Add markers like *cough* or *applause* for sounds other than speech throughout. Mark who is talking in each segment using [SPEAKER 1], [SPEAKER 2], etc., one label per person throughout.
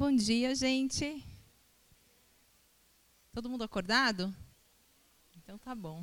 [SPEAKER 1] Bom dia, gente. Todo mundo acordado? Então tá bom.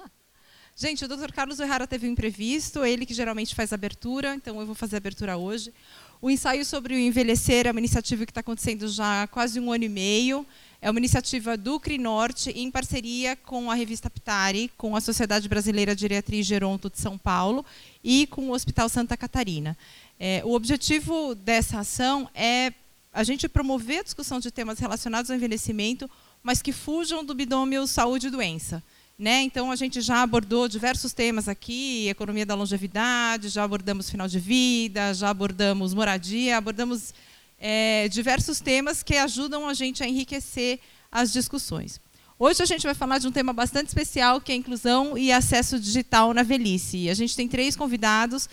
[SPEAKER 1] *laughs* gente, o Dr. Carlos O'Hara teve um imprevisto, ele que geralmente faz abertura, então eu vou fazer a abertura hoje. O ensaio sobre o envelhecer é uma iniciativa que está acontecendo já há quase um ano e meio. É uma iniciativa do CRINorte, em parceria com a revista Ptari, com a Sociedade Brasileira de Geriatria Geronto de São Paulo e com o Hospital Santa Catarina. É, o objetivo dessa ação é a gente promover a discussão de temas relacionados ao envelhecimento, mas que fujam do binômio saúde e doença. Né? Então, a gente já abordou diversos temas aqui, economia da longevidade, já abordamos final de vida, já abordamos moradia, abordamos é, diversos temas que ajudam a gente a enriquecer as discussões. Hoje a gente vai falar de um tema bastante especial, que é inclusão e acesso digital na velhice. A gente tem três convidados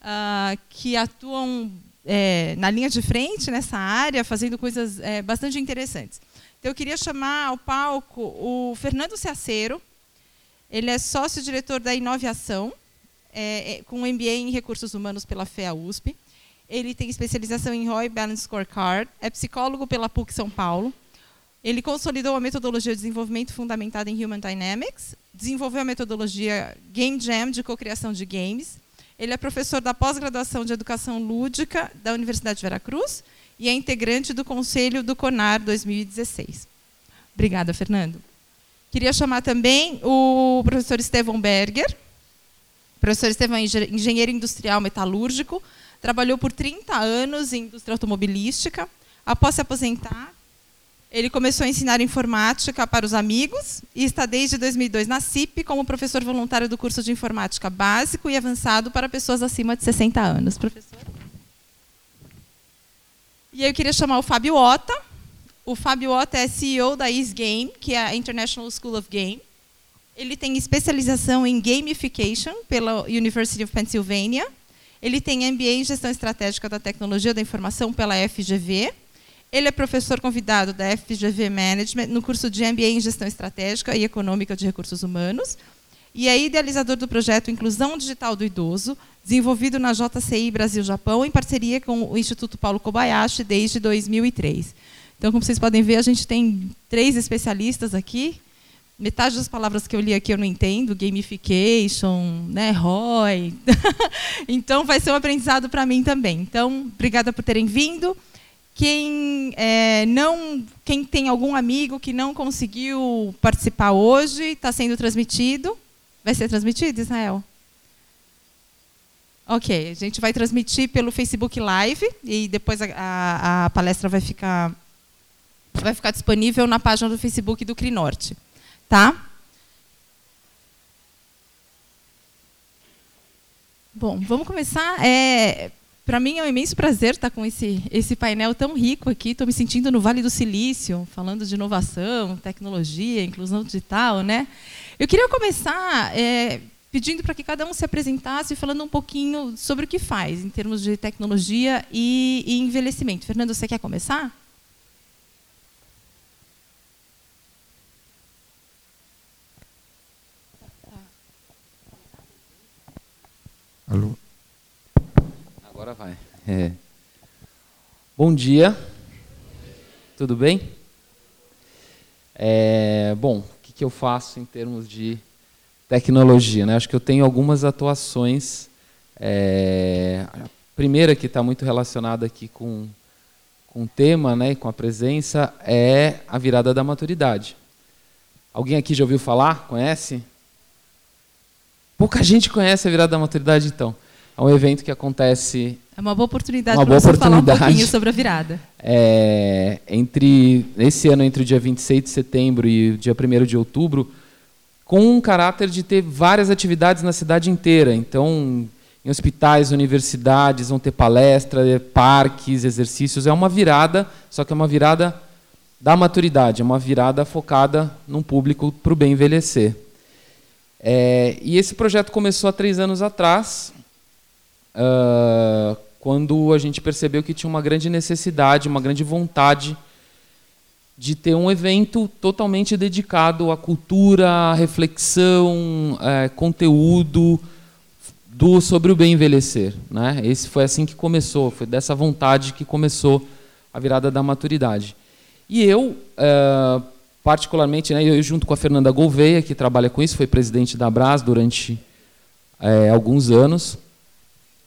[SPEAKER 1] uh, que atuam é, na linha de frente nessa área, fazendo coisas é, bastante interessantes. Então, eu queria chamar ao palco o Fernando Ceaceiro, ele é sócio-diretor da Inovação, é, é com MBA em Recursos Humanos pela FEA USP. Ele tem especialização em ROI Balance Scorecard, é psicólogo pela PUC São Paulo. Ele consolidou a metodologia de desenvolvimento fundamentada em Human Dynamics, desenvolveu a metodologia Game Jam de cocriação de games. Ele é professor da pós-graduação de Educação Lúdica da Universidade de Veracruz e é integrante do Conselho do CONAR 2016. Obrigada, Fernando. Queria chamar também o professor Estevão Berger. O professor Estevão é engenheiro industrial metalúrgico, trabalhou por 30 anos em indústria automobilística. Após se aposentar, ele começou a ensinar informática para os amigos e está desde 2002 na CIP como professor voluntário do curso de informática básico e avançado para pessoas acima de 60 anos. Professor? E aí eu queria chamar o Fábio Ota, o Fábio Otto é CEO da Is Game, que é a International School of Game. Ele tem especialização em gamification pela University of Pennsylvania. Ele tem MBA em Gestão Estratégica da Tecnologia da Informação pela FGV. Ele é professor convidado da FGV Management no curso de MBA em Gestão Estratégica e Econômica de Recursos Humanos. E é idealizador do projeto Inclusão Digital do Idoso, desenvolvido na JCI Brasil-Japão, em parceria com o Instituto Paulo Kobayashi desde 2003. Então, como vocês podem ver, a gente tem três especialistas aqui. Metade das palavras que eu li aqui eu não entendo, gamification, né, ROI. *laughs* então, vai ser um aprendizado para mim também. Então, obrigada por terem vindo. Quem é, não, quem tem algum amigo que não conseguiu participar hoje, está sendo transmitido. Vai ser transmitido, Israel? Ok, a gente vai transmitir pelo Facebook Live e depois a, a, a palestra vai ficar vai ficar disponível na página do Facebook do Crinorte. Tá? Bom, vamos começar. É, Para mim é um imenso prazer estar com esse, esse painel tão rico aqui. Estou me sentindo no Vale do Silício, falando de inovação, tecnologia, inclusão digital. Né? Eu queria começar é, pedindo para que cada um se apresentasse, falando um pouquinho sobre o que faz em termos de tecnologia e, e envelhecimento. Fernando, você quer começar?
[SPEAKER 2] Alô? Agora vai. É. Bom dia. Tudo bem? É, bom, o que, que eu faço em termos de tecnologia? Né? Acho que eu tenho algumas atuações. É, a primeira que está muito relacionada aqui com, com o tema né, e com a presença é a virada da maturidade. Alguém aqui já ouviu falar? Conhece? Pouca gente conhece a virada da maturidade, então. É um evento que acontece.
[SPEAKER 1] É uma boa oportunidade para você oportunidade. falar um pouquinho sobre a virada.
[SPEAKER 2] É, entre esse ano, entre o dia 26 de setembro e o dia 1 de outubro, com um caráter de ter várias atividades na cidade inteira. Então, em hospitais, universidades, vão ter palestras, parques, exercícios. É uma virada, só que é uma virada da maturidade, é uma virada focada num público para o bem envelhecer. É, e esse projeto começou há três anos atrás, uh, quando a gente percebeu que tinha uma grande necessidade, uma grande vontade de ter um evento totalmente dedicado à cultura, à reflexão, é, conteúdo do sobre o bem envelhecer. Né? Esse foi assim que começou, foi dessa vontade que começou a virada da maturidade. E eu, é, particularmente, né, eu junto com a Fernanda Gouveia, que trabalha com isso, foi presidente da Abras durante é, alguns anos,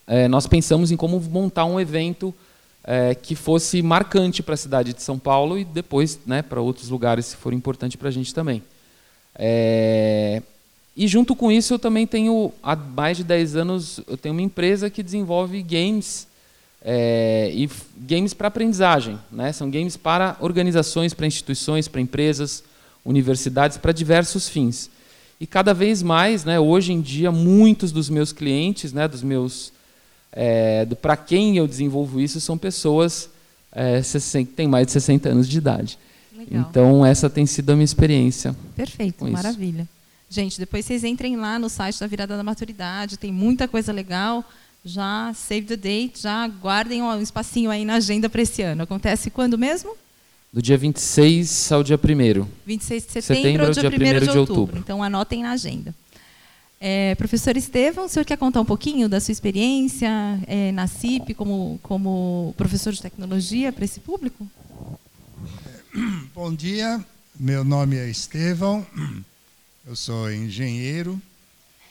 [SPEAKER 2] é, nós pensamos em como montar um evento é, que fosse marcante para a cidade de São Paulo e depois né, para outros lugares, se for importante para a gente também. É, e junto com isso, eu também tenho, há mais de 10 anos, eu tenho uma empresa que desenvolve games é, e games para aprendizagem. Né? São games para organizações, para instituições, para empresas, universidades, para diversos fins. E cada vez mais, né, hoje em dia, muitos dos meus clientes, né, dos meus, é, para quem eu desenvolvo isso, são pessoas é, que têm mais de 60 anos de idade. Legal. Então, essa tem sido a minha experiência.
[SPEAKER 1] Perfeito, maravilha. Isso. Gente, depois vocês entrem lá no site da Virada da Maturidade, tem muita coisa legal. Já save the date, já guardem um espacinho aí na agenda para esse ano. Acontece quando mesmo?
[SPEAKER 2] Do dia 26 ao dia 1
[SPEAKER 1] 26 de setembro, setembro ao dia, dia 1 de, de outubro. outubro. Então anotem na agenda. É, professor Estevam, o senhor quer contar um pouquinho da sua experiência é, na CIP como, como professor de tecnologia para esse público? *coughs*
[SPEAKER 3] Bom dia, meu nome é Estevam, eu sou engenheiro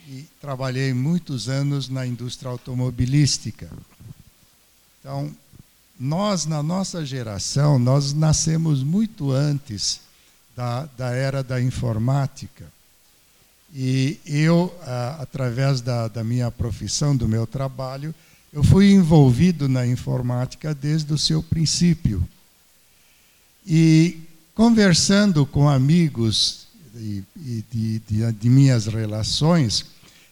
[SPEAKER 3] e trabalhei muitos anos na indústria automobilística. Então, nós, na nossa geração, nós nascemos muito antes da, da era da informática. E eu, através da, da minha profissão, do meu trabalho, eu fui envolvido na informática desde o seu princípio. E conversando com amigos e, de, de, de minhas relações,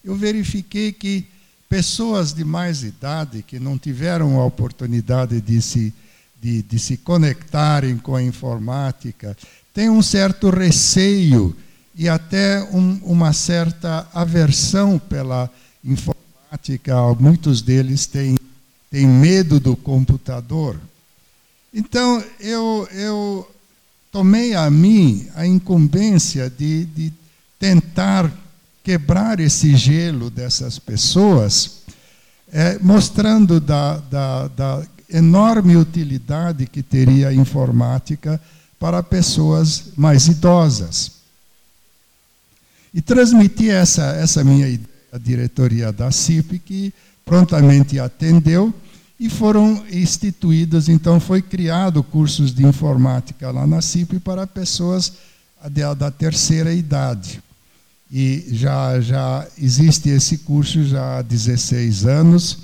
[SPEAKER 3] eu verifiquei que pessoas de mais idade que não tiveram a oportunidade de se, de, de se conectarem com a informática têm um certo receio e até um, uma certa aversão pela informática. Muitos deles têm, têm medo do computador. Então, eu, eu tomei a mim a incumbência de, de tentar quebrar esse gelo dessas pessoas, é, mostrando da, da, da enorme utilidade que teria a informática para pessoas mais idosas. E transmiti essa, essa minha ideia à diretoria da CIP, que prontamente atendeu e foram instituídos, então foi criado cursos de informática lá na CIP para pessoas da, da terceira idade. E já, já existe esse curso já há 16 anos,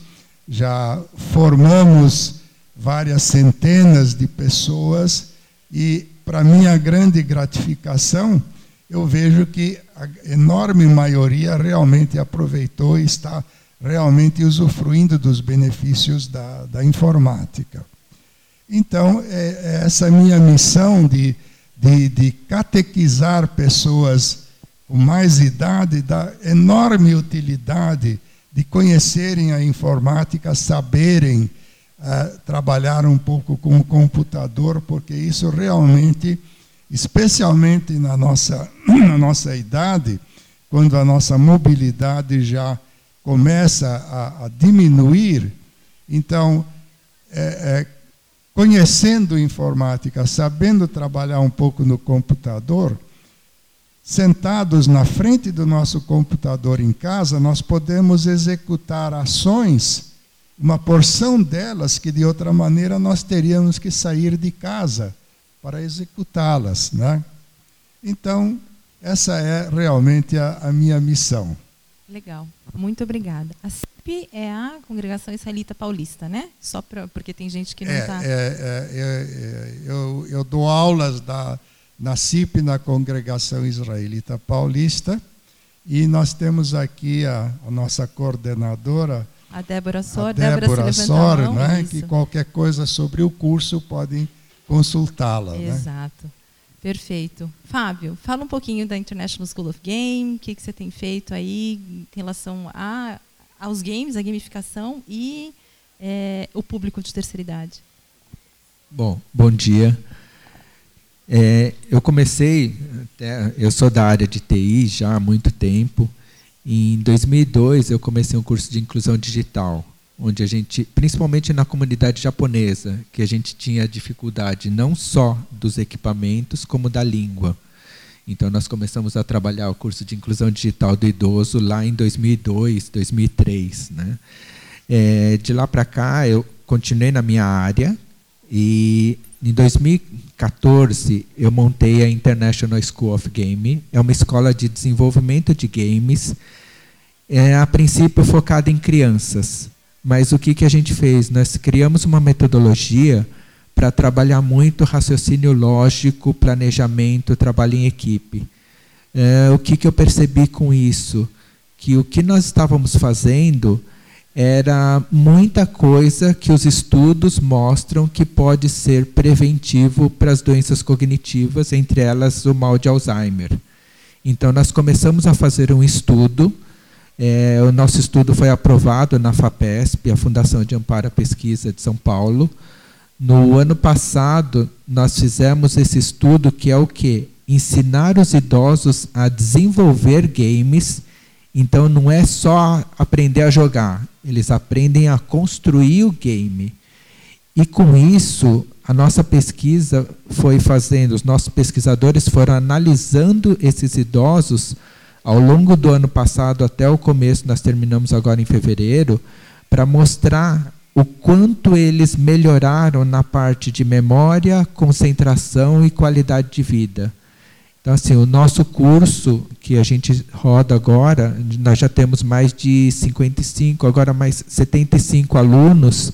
[SPEAKER 3] já formamos várias centenas de pessoas e, para minha grande gratificação, eu vejo que a enorme maioria realmente aproveitou e está realmente usufruindo dos benefícios da, da informática. Então, é, é essa minha missão de, de, de catequizar pessoas com mais idade, da enorme utilidade de conhecerem a informática, saberem uh, trabalhar um pouco com o computador, porque isso realmente, especialmente na nossa, *clears throat* na nossa idade, quando a nossa mobilidade já começa a, a diminuir, então, é, é, conhecendo informática, sabendo trabalhar um pouco no computador, sentados na frente do nosso computador em casa, nós podemos executar ações, uma porção delas que de outra maneira nós teríamos que sair de casa para executá-las. Né? Então, essa é realmente a, a, minha missão.
[SPEAKER 1] Legal, muito obrigada. A CIP é a Congregação Israelita Paulista, né? Só pra, porque tem gente que não está.
[SPEAKER 3] É, é, é, é, eu, eu dou aulas da na CIP, na Congregação Israelita Paulista, e nós temos aqui a, a nossa coordenadora,
[SPEAKER 1] a Débora Sor,
[SPEAKER 3] a Débora, Débora Sor, né, que qualquer coisa sobre o curso podem consultá-la.
[SPEAKER 1] Né? Exato. Né? Perfeito. Fábio, fala um pouquinho da International School of Game, o que, que você tem feito aí em relação a, aos games, a gamificação e é, o público de terceira idade.
[SPEAKER 4] Bom, bom dia. É, eu comecei, até, eu sou da área de TI já há muito tempo. Em 2002 eu comecei um curso de inclusão digital, onde a gente, principalmente na comunidade japonesa, que a gente tinha dificuldade não só dos equipamentos, como da língua. Então, nós começamos a trabalhar o curso de inclusão digital do idoso lá em 2002, 2003. Né? É, de lá para cá, eu continuei na minha área e em 2014 eu montei a International School of Game. É uma escola de desenvolvimento de games, é, a princípio focada em crianças. Mas o que, que a gente fez? Nós criamos uma metodologia para trabalhar muito raciocínio lógico, planejamento, trabalho em equipe. É, o que, que eu percebi com isso? Que o que nós estávamos fazendo era muita coisa que os estudos mostram que pode ser preventivo para as doenças cognitivas, entre elas o mal de Alzheimer. Então, nós começamos a fazer um estudo. É, o nosso estudo foi aprovado na FAPESP, a Fundação de Amparo à Pesquisa de São Paulo, no ano passado, nós fizemos esse estudo que é o que? Ensinar os idosos a desenvolver games. Então, não é só aprender a jogar, eles aprendem a construir o game. E com isso, a nossa pesquisa foi fazendo, os nossos pesquisadores foram analisando esses idosos ao longo do ano passado até o começo, nós terminamos agora em fevereiro, para mostrar o quanto eles melhoraram na parte de memória, concentração e qualidade de vida. Então, assim, o nosso curso que a gente roda agora, nós já temos mais de 55, agora mais 75 alunos,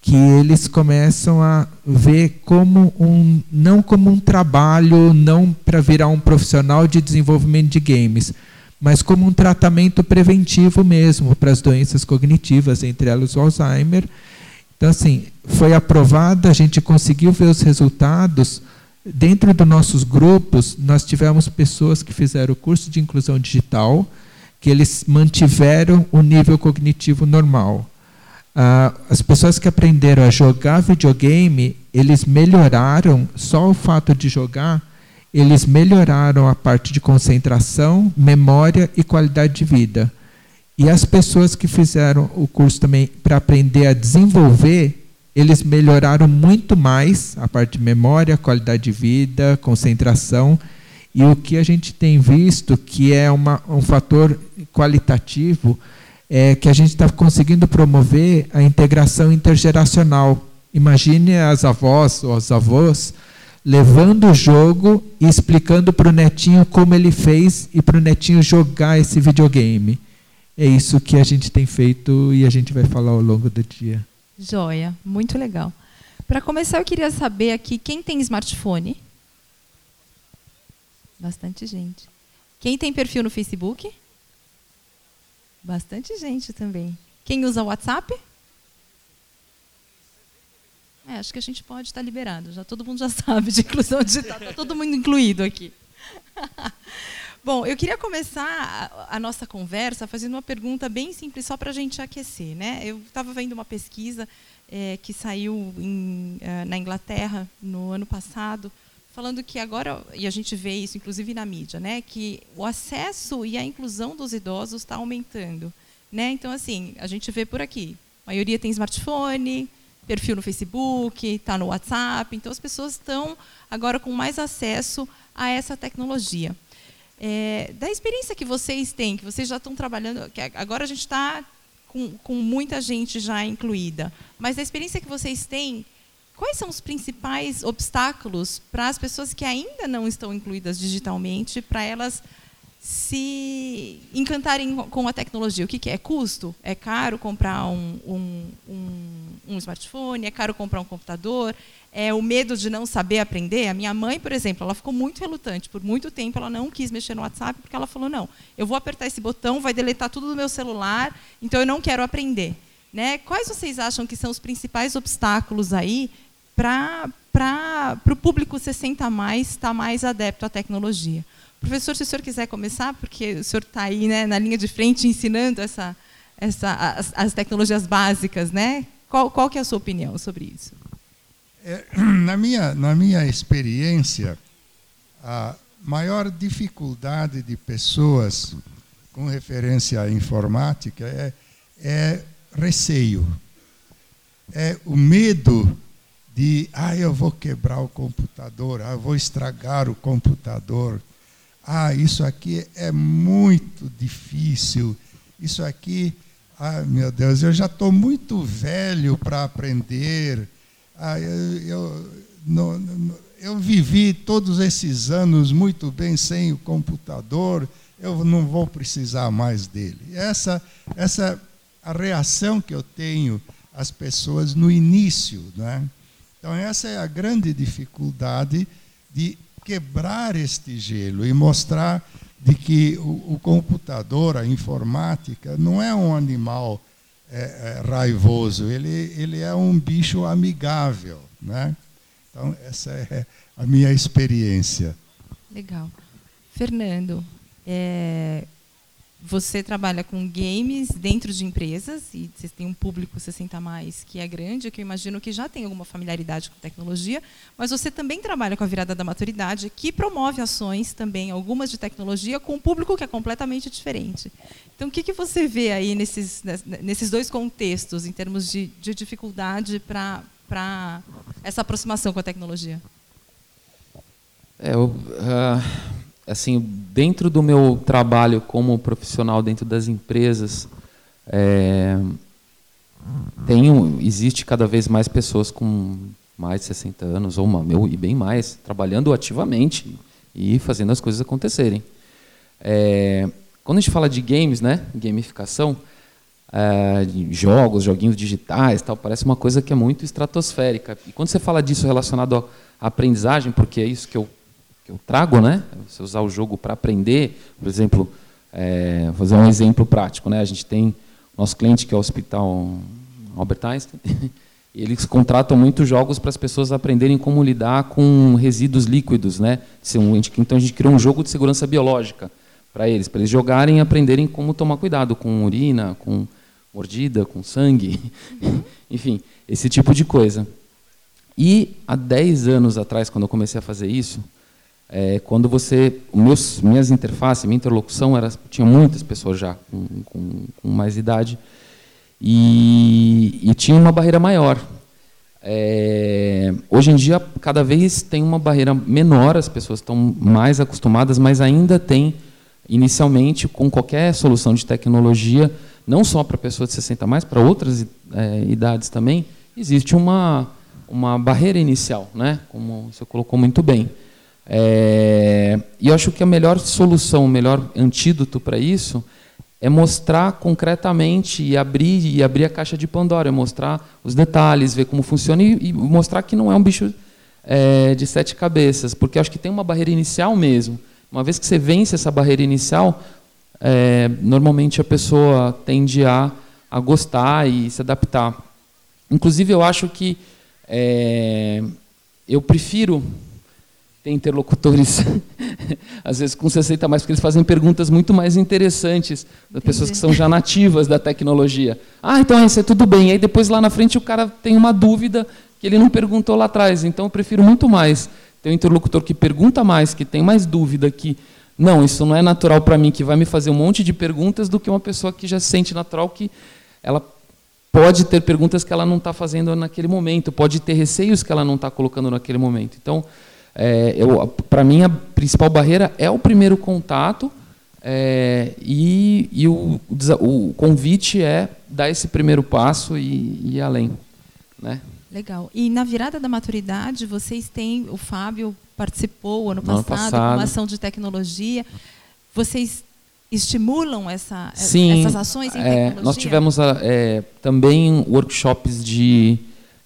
[SPEAKER 4] que eles começam a ver como um, não como um trabalho, não para virar um profissional de desenvolvimento de games, mas como um tratamento preventivo mesmo para as doenças cognitivas, entre elas o Alzheimer. Então, assim, foi aprovada, a gente conseguiu ver os resultados. Dentro dos nossos grupos, nós tivemos pessoas que fizeram o curso de inclusão digital, que eles mantiveram o nível cognitivo normal. Ah, as pessoas que aprenderam a jogar videogame, eles melhoraram, só o fato de jogar, eles melhoraram a parte de concentração, memória e qualidade de vida. E as pessoas que fizeram o curso também para aprender a desenvolver, eles melhoraram muito mais a parte de memória, qualidade de vida, concentração. E o que a gente tem visto que é uma, um fator qualitativo é que a gente está conseguindo promover a integração intergeracional. Imagine as avós ou os avós levando o jogo e explicando para o netinho como ele fez e para o netinho jogar esse videogame. É isso que a gente tem feito e a gente vai falar ao longo do dia.
[SPEAKER 1] Joia, muito legal. Para começar, eu queria saber aqui quem tem smartphone. Bastante gente. Quem tem perfil no Facebook? Bastante gente também. Quem usa WhatsApp? É, acho que a gente pode estar liberado. Já todo mundo já *laughs* sabe de inclusão digital. Está todo mundo incluído aqui. *laughs* Bom, eu queria começar a, nossa conversa fazendo uma pergunta bem simples, só para a gente aquecer. Né? Eu estava vendo uma pesquisa é, que saiu em, uh, na Inglaterra no ano passado, falando que agora, e a gente vê isso inclusive na mídia, né, que o acesso e a inclusão dos idosos está aumentando. Né? Então, assim, a gente vê por aqui. A maioria tem smartphone, perfil no Facebook, está no WhatsApp. Então, as pessoas estão agora com mais acesso a essa tecnologia. É, da experiência que vocês têm, que vocês já estão trabalhando, que agora a gente está com, com muita gente já incluída, mas da experiência que vocês têm, quais são os principais obstáculos para as pessoas que ainda não estão incluídas digitalmente, para elas se encantarem com a tecnologia. O que, que é? Custo? É caro comprar um, um, um, um, smartphone? É caro comprar um computador? É o medo de não saber aprender? A minha mãe, por exemplo, ela ficou muito relutante. Por muito tempo, ela não quis mexer no WhatsApp, porque ela falou, não, eu vou apertar esse botão, vai deletar tudo do meu celular, então eu não quero aprender. Né? Quais vocês acham que são os principais obstáculos aí para o público 60 mais estar tá mais adepto à tecnologia? Professor, se o senhor quiser começar, porque o senhor está aí né, na linha de frente ensinando essa, essa, as, as tecnologias básicas, né? Qual, qual que é a sua opinião sobre isso?
[SPEAKER 3] É, *clears throat* na, minha, na minha experiência, a maior dificuldade de pessoas com referência à informática é, é receio. É o medo de, ah, eu vou quebrar o computador, ah, eu vou estragar o computador. Ah, isso aqui é muito difícil. Isso aqui, ah, meu Deus, eu já estou muito velho para aprender. Ah, eu, eu, não, não, eu vivi todos esses anos muito bem sem o computador, eu não vou precisar mais dele. Essa, essa a reação que eu tenho às pessoas no início. Né? Então, essa é a grande dificuldade de quebrar este gelo e mostrar de que o, o computador, a informática, não é um animal é, é, raivoso, ele, ele é um bicho amigável. Né? Então, essa é a minha experiência.
[SPEAKER 1] Legal. Fernando, é, você trabalha com games dentro de empresas e você tem um público 60 mais que é grande, que eu imagino que já tem alguma familiaridade com tecnologia, mas você também trabalha com a virada da maturidade, que promove ações também, algumas de tecnologia, com um público que é completamente diferente. Então, o que, que você vê aí nesses, nesses dois contextos, em termos de, de dificuldade para essa aproximação com a tecnologia?
[SPEAKER 2] É, eu, uh assim, dentro do meu trabalho como profissional dentro das empresas, é, existe cada vez mais pessoas com mais de 60 anos ou meu e bem mais trabalhando ativamente e fazendo as coisas acontecerem. É, quando a gente fala de games, né, gamificação, é, jogos, joguinhos digitais, tal, parece uma coisa que é muito estratosférica. E quando você fala disso relacionado à aprendizagem, porque é isso que eu eu trago, né? Você usar o jogo para aprender, por exemplo, é, fazer um exemplo prático, né? A gente tem nosso cliente que é o Hospital Albert Einstein, *laughs* eles contratam muitos jogos para as pessoas aprenderem como lidar com resíduos líquidos, né? Então a gente criou um jogo de segurança biológica para eles, para eles jogarem e aprenderem como tomar cuidado com urina, com mordida, com sangue, *laughs* enfim, esse tipo de coisa. E há 10 anos atrás, quando eu comecei a fazer isso, é, quando você, meus, minhas interfaces, minha interlocução era, tinha muitas pessoas já com, com, com mais idade e, e, tinha uma barreira maior. É, hoje em dia, cada vez tem uma barreira menor, as pessoas estão mais acostumadas, mas ainda tem, inicialmente, com qualquer solução de tecnologia, não só para pessoas de 60 mais, para outras é, idades também, existe uma, uma barreira inicial, né? como você colocou muito bem. É, e eu acho que a melhor solução, o melhor antídoto para isso é mostrar concretamente e abrir e abrir a caixa de Pandora, é mostrar os detalhes, ver como funciona e, e mostrar que não é um bicho é, de sete cabeças, porque acho que tem uma barreira inicial mesmo. Uma vez que você vence essa barreira inicial, é, normalmente a pessoa tende a, a gostar e se adaptar. Inclusive, eu acho que é, eu prefiro tem interlocutores, *laughs* às vezes com 60 mais, porque eles fazem perguntas muito mais interessantes das pessoas que são já nativas da tecnologia. Ah, então isso é tudo bem. E aí depois lá na frente o cara tem uma dúvida que ele não perguntou lá atrás. Então eu prefiro muito mais ter um interlocutor que pergunta mais, que tem mais dúvida, que não, isso não é natural para mim, que vai me fazer um monte de perguntas, do que uma pessoa que já sente natural que ela pode ter perguntas que ela não está fazendo naquele momento, pode ter receios que ela não está colocando naquele momento. Então, é, Para mim, a principal barreira é o primeiro contato é, e, e o, o, convite é dar esse primeiro passo e, e ir além. Né?
[SPEAKER 1] Legal. E na virada da maturidade, vocês têm, o Fábio participou ano passado, ano passado. com uma ação de tecnologia. Vocês estimulam essa,
[SPEAKER 2] Sim,
[SPEAKER 1] essas ações em
[SPEAKER 2] é,
[SPEAKER 1] tecnologia?
[SPEAKER 2] Nós tivemos é, também workshops de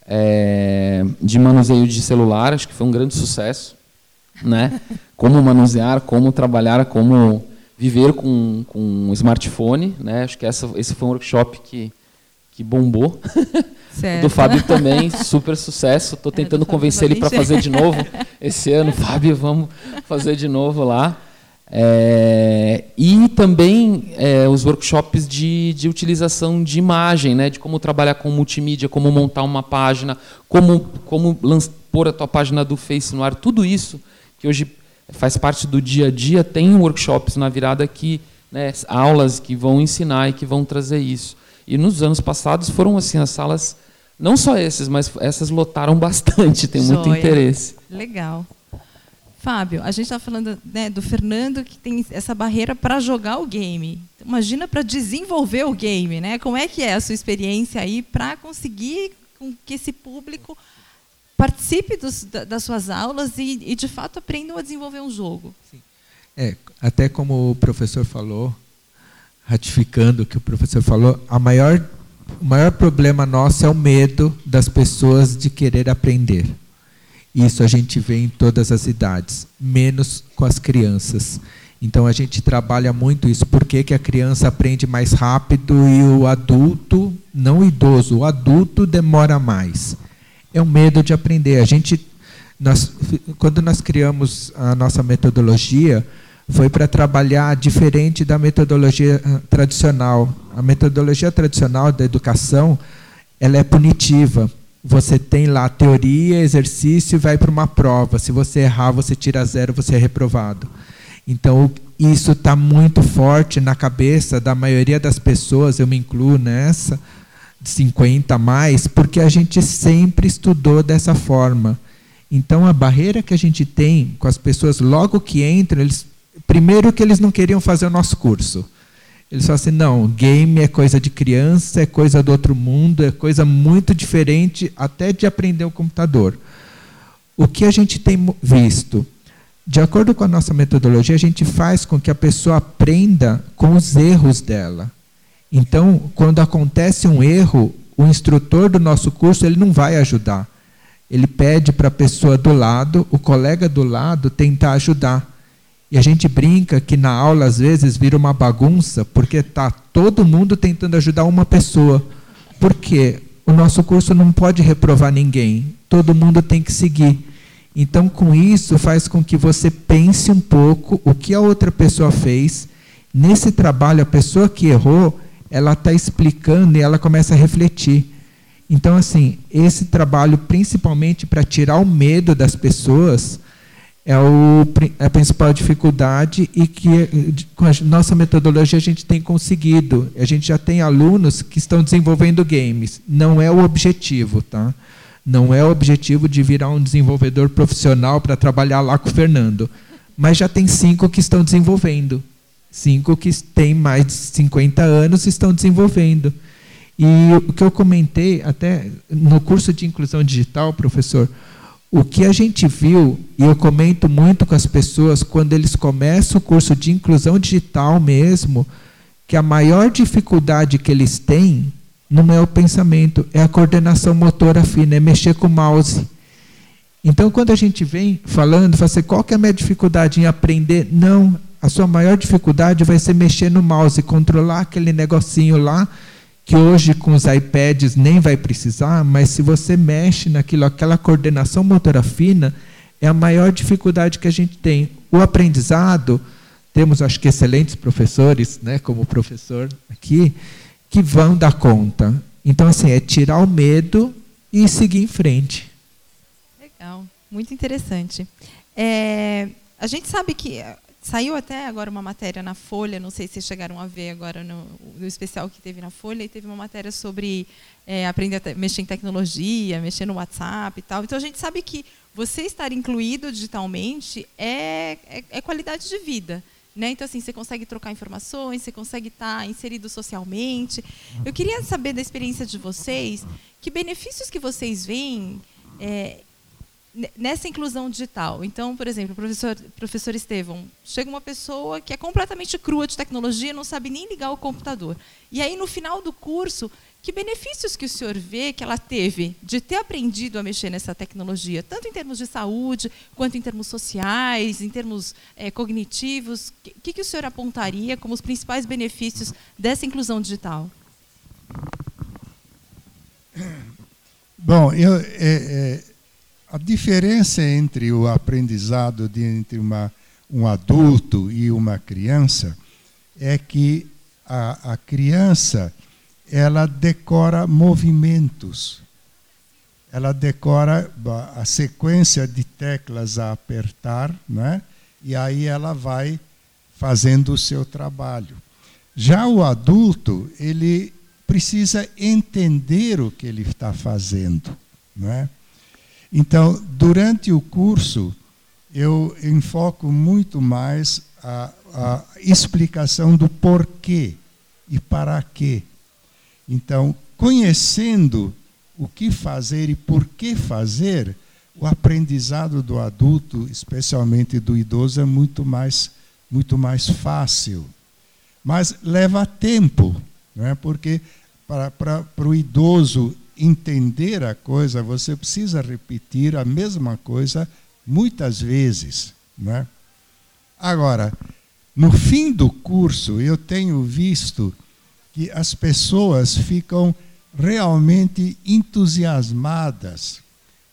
[SPEAKER 2] é, de manuseio de celular, acho que foi um grande sucesso. Né? *laughs* Como manusear, como trabalhar, como viver com, com um smartphone. Né? Acho que essa, esse foi um workshop que, que bombou. *laughs* Do Fábio também, super sucesso. Estou tentando convencer ele para fazer de novo *laughs* esse ano. Fábio, vamos fazer de novo lá. É, e também é, os workshops de, de utilização de imagem, né, de como trabalhar com multimídia, como montar uma página, como, como pôr a tua página do Face no ar, tudo isso que hoje faz parte do dia a dia, tem workshops na virada que, né, aulas que vão ensinar e que vão trazer isso. E nos anos passados foram assim as salas, não só esses, mas essas lotaram *laughs* bastante, tem muito
[SPEAKER 1] Joia.
[SPEAKER 2] interesse.
[SPEAKER 1] Legal. Fábio, a gente está falando né, do Fernando que tem essa barreira para jogar o game. Imagina para desenvolver o game, né? Como é que é a sua experiência aí para conseguir que esse público participe dos, da- das suas aulas e, e, de fato aprendam a desenvolver um jogo?
[SPEAKER 4] É, até como o professor falou, ratificando o que o professor falou, a maior, o maior problema nosso é o medo das pessoas de querer aprender. Isso a gente vê em todas as idades, menos com as crianças. Então a gente trabalha muito isso. Por que, que a criança aprende mais rápido e o adulto, não o idoso, o adulto demora mais? É o medo de aprender. A gente, nós, quando nós criamos a nossa metodologia, foi para trabalhar diferente da metodologia ah, tradicional. A metodologia tradicional da educação, ela é punitiva. Você tem lá teoria, exercício e vai para uma prova. Se você errar, você tira zero, você é reprovado. Então, isso está muito forte na cabeça da maioria das pessoas, eu me incluo nessa, de 50 a mais, porque a gente sempre estudou dessa forma. Então, a barreira que a gente tem com as pessoas logo que entram, eles, primeiro que eles não queriam fazer o nosso curso. Eles falam assim, não, game é coisa de criança, é coisa do outro mundo, é coisa muito diferente até de aprender o computador. O que a gente tem visto? De acordo com a nossa metodologia, a gente faz com que a pessoa aprenda com os erros dela. Então, quando acontece um erro, o instrutor do nosso curso ele não vai ajudar. Ele pede para a pessoa do lado, o colega do lado, tentar ajudar. E a gente brinca que na aula às vezes vira uma bagunça, porque está todo mundo tentando ajudar uma pessoa. Porque o nosso curso não pode reprovar ninguém, todo mundo tem que seguir. Então, com isso, faz com que você pense um pouco o que a outra pessoa fez. Nesse trabalho, a pessoa que errou, ela está explicando e ela começa a refletir. Então, assim, esse trabalho, principalmente para tirar o medo das pessoas, é o, a principal dificuldade e que eh, com a nossa metodologia a gente tem conseguido. A gente já tem alunos que estão desenvolvendo games. Não é o objetivo, tá? Não é o objetivo de virar um desenvolvedor profissional para trabalhar lá com o Fernando. Mas já tem cinco que estão desenvolvendo. Cinco que têm mais de 50 anos e estão desenvolvendo. E o que eu comentei até no curso de inclusão digital, professor, o que a gente viu, e eu comento muito com as pessoas quando eles começam o curso de inclusão digital mesmo, que a maior dificuldade que eles têm não é o pensamento, é a coordenação motora fina, é mexer com o mouse. Então, quando a gente vem falando, fala assim, qual que é a minha dificuldade em aprender? Não, a sua maior dificuldade vai ser mexer no mouse, controlar aquele negocinho lá, que hoje com os iPads nem vai precisar, mas se você mexe naquilo, aquela coordenação motora fina, é a maior dificuldade que a gente tem. O aprendizado, temos acho que excelentes professores, né, como o professor aqui, que vão dar conta. Então, assim, é tirar o medo e seguir em frente.
[SPEAKER 1] Legal, muito interessante. É, a gente sabe que saiu até agora uma matéria na Folha, não sei se vocês chegaram a ver agora no, no especial que teve na Folha, e teve uma matéria sobre é, aprender a mexer em tecnologia, mexer no WhatsApp e tal. Então a gente sabe que você estar incluído digitalmente é, é, é qualidade de vida. Né? Então, assim, você consegue trocar informações, você consegue estar inserido socialmente. Eu queria saber da experiência de vocês, que benefícios que vocês veem é, nessa inclusão digital. Então, por exemplo, professor, professor Estevão, chega uma pessoa que é completamente crua de tecnologia, não sabe nem ligar o computador. E aí, no final do curso, que benefícios que o senhor vê que ela teve de ter aprendido a mexer nessa tecnologia, tanto em termos de saúde, quanto em termos sociais, em termos eh, cognitivos? O que, que o senhor apontaria como os principais benefícios dessa inclusão digital?
[SPEAKER 3] Bom, eu, é, é, a diferença entre o aprendizado de, entre uma, um adulto e uma criança é que a, a criança ela decora movimentos, ela decora a- sequência de teclas a apertar, né? e aí ela vai fazendo o seu trabalho. Já o adulto, ele precisa entender o que ele está fazendo. Não é? Então, durante o curso, eu enfoco muito mais a, a explicação do porquê e para quê. Então, conhecendo o que fazer e por que fazer, o aprendizado do adulto, especialmente do idoso, é muito mais, muito mais fácil. Mas leva tempo, não é? porque para, para, para o idoso entender a coisa, você precisa repetir a mesma coisa muitas vezes. Não é? Agora, no fim do curso, eu tenho visto que as pessoas ficam realmente entusiasmadas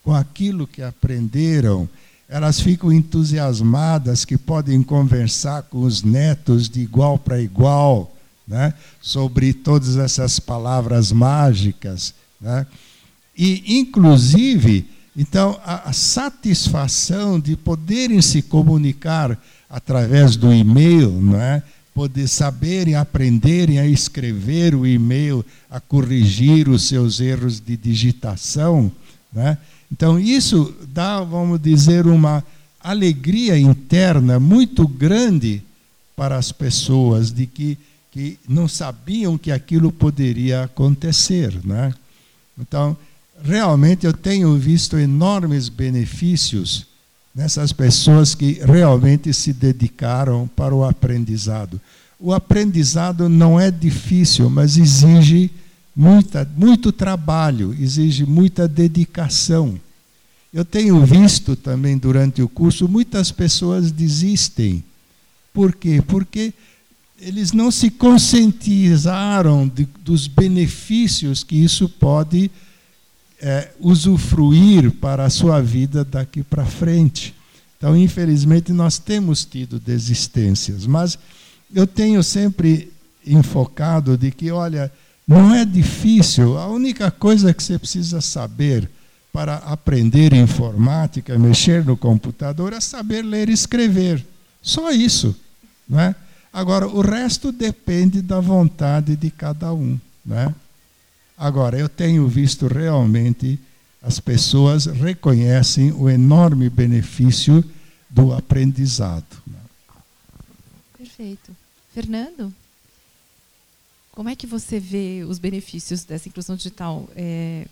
[SPEAKER 3] com aquilo que aprenderam, elas ficam entusiasmadas que podem conversar com os netos de igual para igual, né, sobre todas essas palavras mágicas, né? E inclusive, então a, a satisfação de poderem se comunicar através do e-mail, não é? poder saberem, aprenderem a escrever o e-mail, a corrigir os seus erros de digitação. Né? Então, isso dá, vamos dizer, uma alegria interna muito grande para as pessoas de que, que não sabiam que aquilo poderia acontecer. Né? Então, realmente eu tenho visto enormes benefícios nessas pessoas que realmente se dedicaram para o aprendizado. O aprendizado não é difícil, mas exige muita, muito trabalho, exige muita dedicação. Eu tenho visto também durante o curso muitas pessoas desistem. Por quê? Porque eles não se conscientizaram de, dos benefícios que isso pode é, usufruir para a sua vida daqui para frente. Então, infelizmente, nós temos tido desistências, mas eu tenho sempre enfocado de que, olha, não é difícil, a única coisa que você precisa saber para aprender informática, mexer no computador, é saber ler e escrever. Só isso. Não é? Agora, o resto depende da vontade de cada um. Não é? Agora, eu tenho visto realmente as pessoas reconhecem o enorme benefício do aprendizado.
[SPEAKER 1] Perfeito. Fernando, como é que você vê os benefícios dessa inclusão digital é,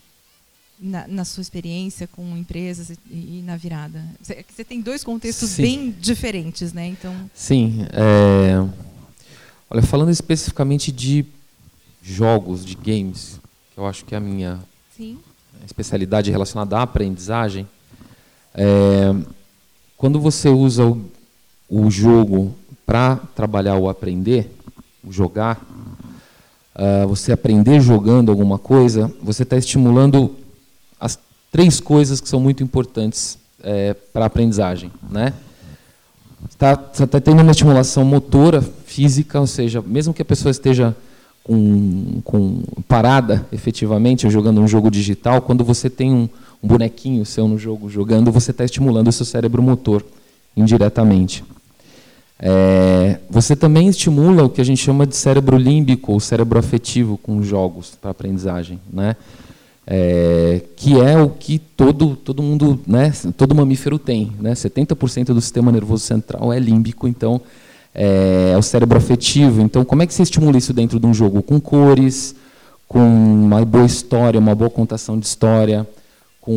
[SPEAKER 1] na, na, sua experiência com empresas e, na virada? Você, você, tem dois contextos Sim. bem diferentes, né? Então.
[SPEAKER 2] Sim. É... Olha, falando especificamente de jogos, de games, eu acho que é a minha Sim. especialidade relacionada à aprendizagem. É, quando você usa o, o jogo para trabalhar o aprender, o jogar, uh, você aprender jogando alguma coisa, você está estimulando três coisas que são muito importantes é, para a aprendizagem. Né? Está tá tendo uma estimulação motora, física, ou seja, mesmo que a pessoa esteja com, com parada, efetivamente, jogando um jogo digital, quando você tem um, um bonequinho seu no jogo jogando, você está estimulando o seu cérebro motor indiretamente. É, você também estimula o que a gente chama de cérebro límbico, ou cérebro afetivo, com jogos para aprendizagem, né? É, que é o que todo, todo mundo, né, todo mamífero tem. Né? 70% do sistema nervoso central é límbico, então é, é, o cérebro afetivo. Então, como é que você estimula isso dentro de um jogo? Com cores, com uma boa história, uma boa contação de história, com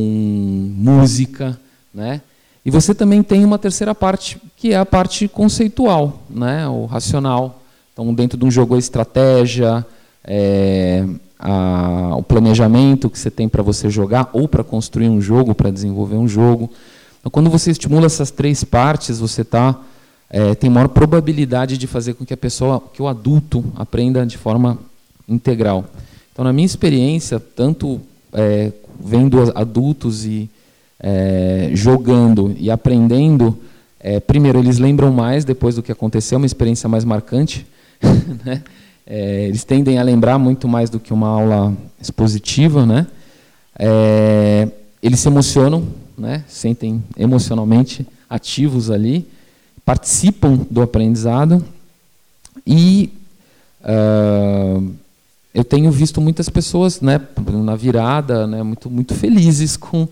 [SPEAKER 2] música, né? E você também tem uma terceira parte, que é a parte conceitual, né? o racional. Então, dentro de um jogo, a estratégia, é, a, o planejamento que você tem para você jogar ou para construir um jogo, para desenvolver um jogo. Então, quando você estimula essas três partes, você está é, tem maior probabilidade de fazer com que a pessoa, que o adulto aprenda de forma integral. Então, na minha experiência, tanto é, vendo adultos e é, jogando e aprendendo, é, primeiro eles lembram mais depois do que aconteceu, uma experiência mais marcante. *laughs* né? É, eles tendem a lembrar muito mais do que uma aula expositiva, né? É, eles se emocionam, né? Sentem emocionalmente ativos ali participam do aprendizado e uh, eu tenho visto muitas pessoas, né, na virada, né, muito muito felizes com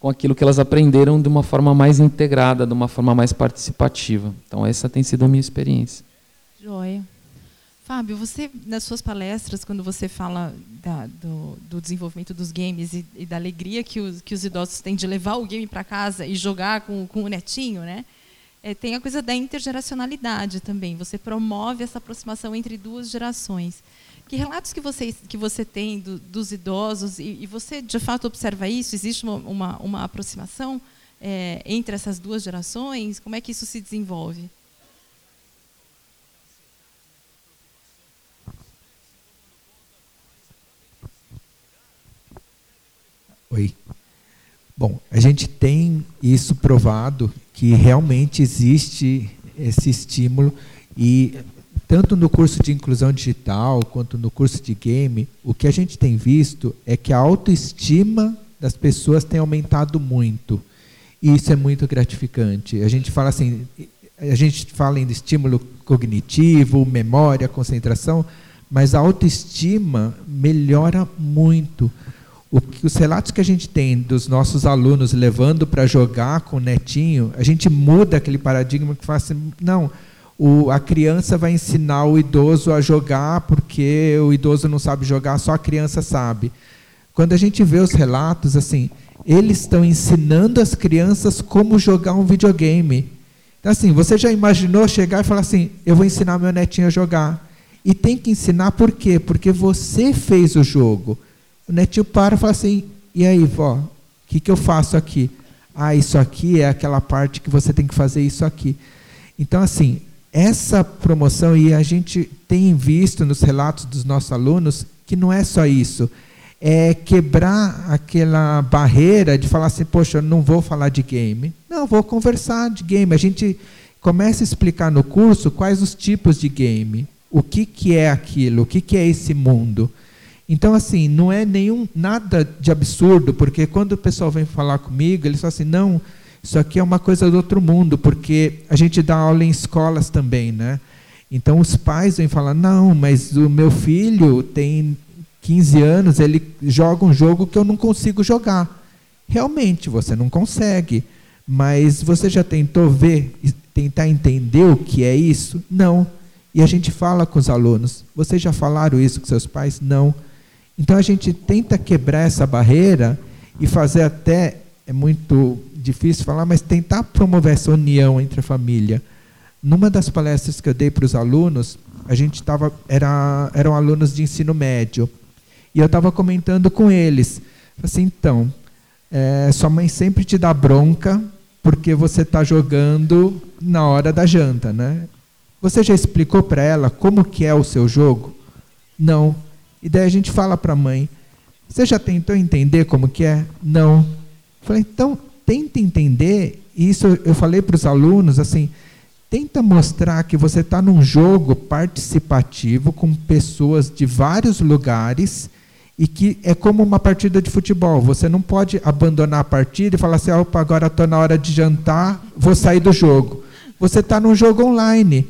[SPEAKER 2] com aquilo que elas aprenderam de uma forma mais integrada, de uma forma mais participativa. Então essa tem sido a minha experiência.
[SPEAKER 1] Joia. Fábio, você nas suas palestras, quando você fala da, do, do, desenvolvimento dos games e, e da alegria que os, que os, idosos têm de levar o game para casa e jogar com, com o netinho, né? É, tem a coisa da intergeracionalidade também. Você promove essa aproximação entre duas gerações. Que relatos que você, que você tem do, dos idosos, e, e, você de fato observa isso? Existe uma, uma, uma aproximação é, entre essas duas gerações? Como é que isso se desenvolve?
[SPEAKER 4] Oi. Bom, a gente tem isso provado que realmente existe esse estímulo e tanto no curso de inclusão digital quanto no curso de game, o que a gente tem visto é que a autoestima das pessoas tem aumentado muito. E isso é muito gratificante. A gente fala assim, a gente fala em estímulo cognitivo, memória, concentração, mas a autoestima melhora muito. Os relatos que a gente tem dos nossos alunos levando para jogar com o netinho, a gente muda aquele paradigma que fala assim, não, o, a criança vai ensinar o idoso a jogar porque o idoso não sabe jogar, só a criança sabe. Quando a gente vê os relatos, assim, eles estão ensinando as crianças como jogar um videogame. Então, assim, você já imaginou chegar e falar assim: eu vou ensinar meu netinho a jogar. E tem que ensinar por quê? Porque você fez o jogo. O netinho para e fala assim: e aí, vó, o que, que eu faço aqui? Ah, isso aqui é aquela parte que você tem que fazer isso aqui. Então, assim, essa promoção, e a gente tem visto nos relatos dos nossos alunos, que não é só isso, é quebrar aquela barreira de falar assim, poxa, eu não vou falar de game. Não, vou conversar de game. A gente começa a explicar no curso quais os tipos de game, o que, que é aquilo, o que, que é esse mundo. Então, assim, não é nenhum nada de absurdo, porque quando o pessoal vem falar comigo, eles falam assim, não, isso aqui é uma coisa do outro mundo, porque a gente dá aula em escolas também, né? Então os pais vêm falar: "Não, mas o meu filho tem 15 anos, ele joga um jogo que eu não consigo jogar". Realmente, você não consegue, mas você já tentou ver tentar entender o que é isso? Não. E a gente fala com os alunos: "Vocês já falaram isso com seus pais?" Não. Então a gente tenta quebrar essa barreira e fazer até é muito difícil falar, mas tentar promover essa união entre a família. Numa das palestras que eu dei para os alunos, a gente estava era, eram alunos de ensino médio e eu estava comentando com eles, assim, então, é, sua mãe sempre te dá bronca porque você está jogando na hora da janta, né? Você já explicou para ela como que é o seu jogo? Não. E daí a gente fala para a mãe, você já tentou entender como que é? Não. Eu falei, então tenta entender, e isso eu falei para os alunos, assim, tenta mostrar que você está num jogo participativo com pessoas de vários lugares e que é como uma partida de futebol. Você não pode abandonar a partida e falar assim, opa, agora estou na hora de jantar, vou sair do jogo. Você está num jogo online.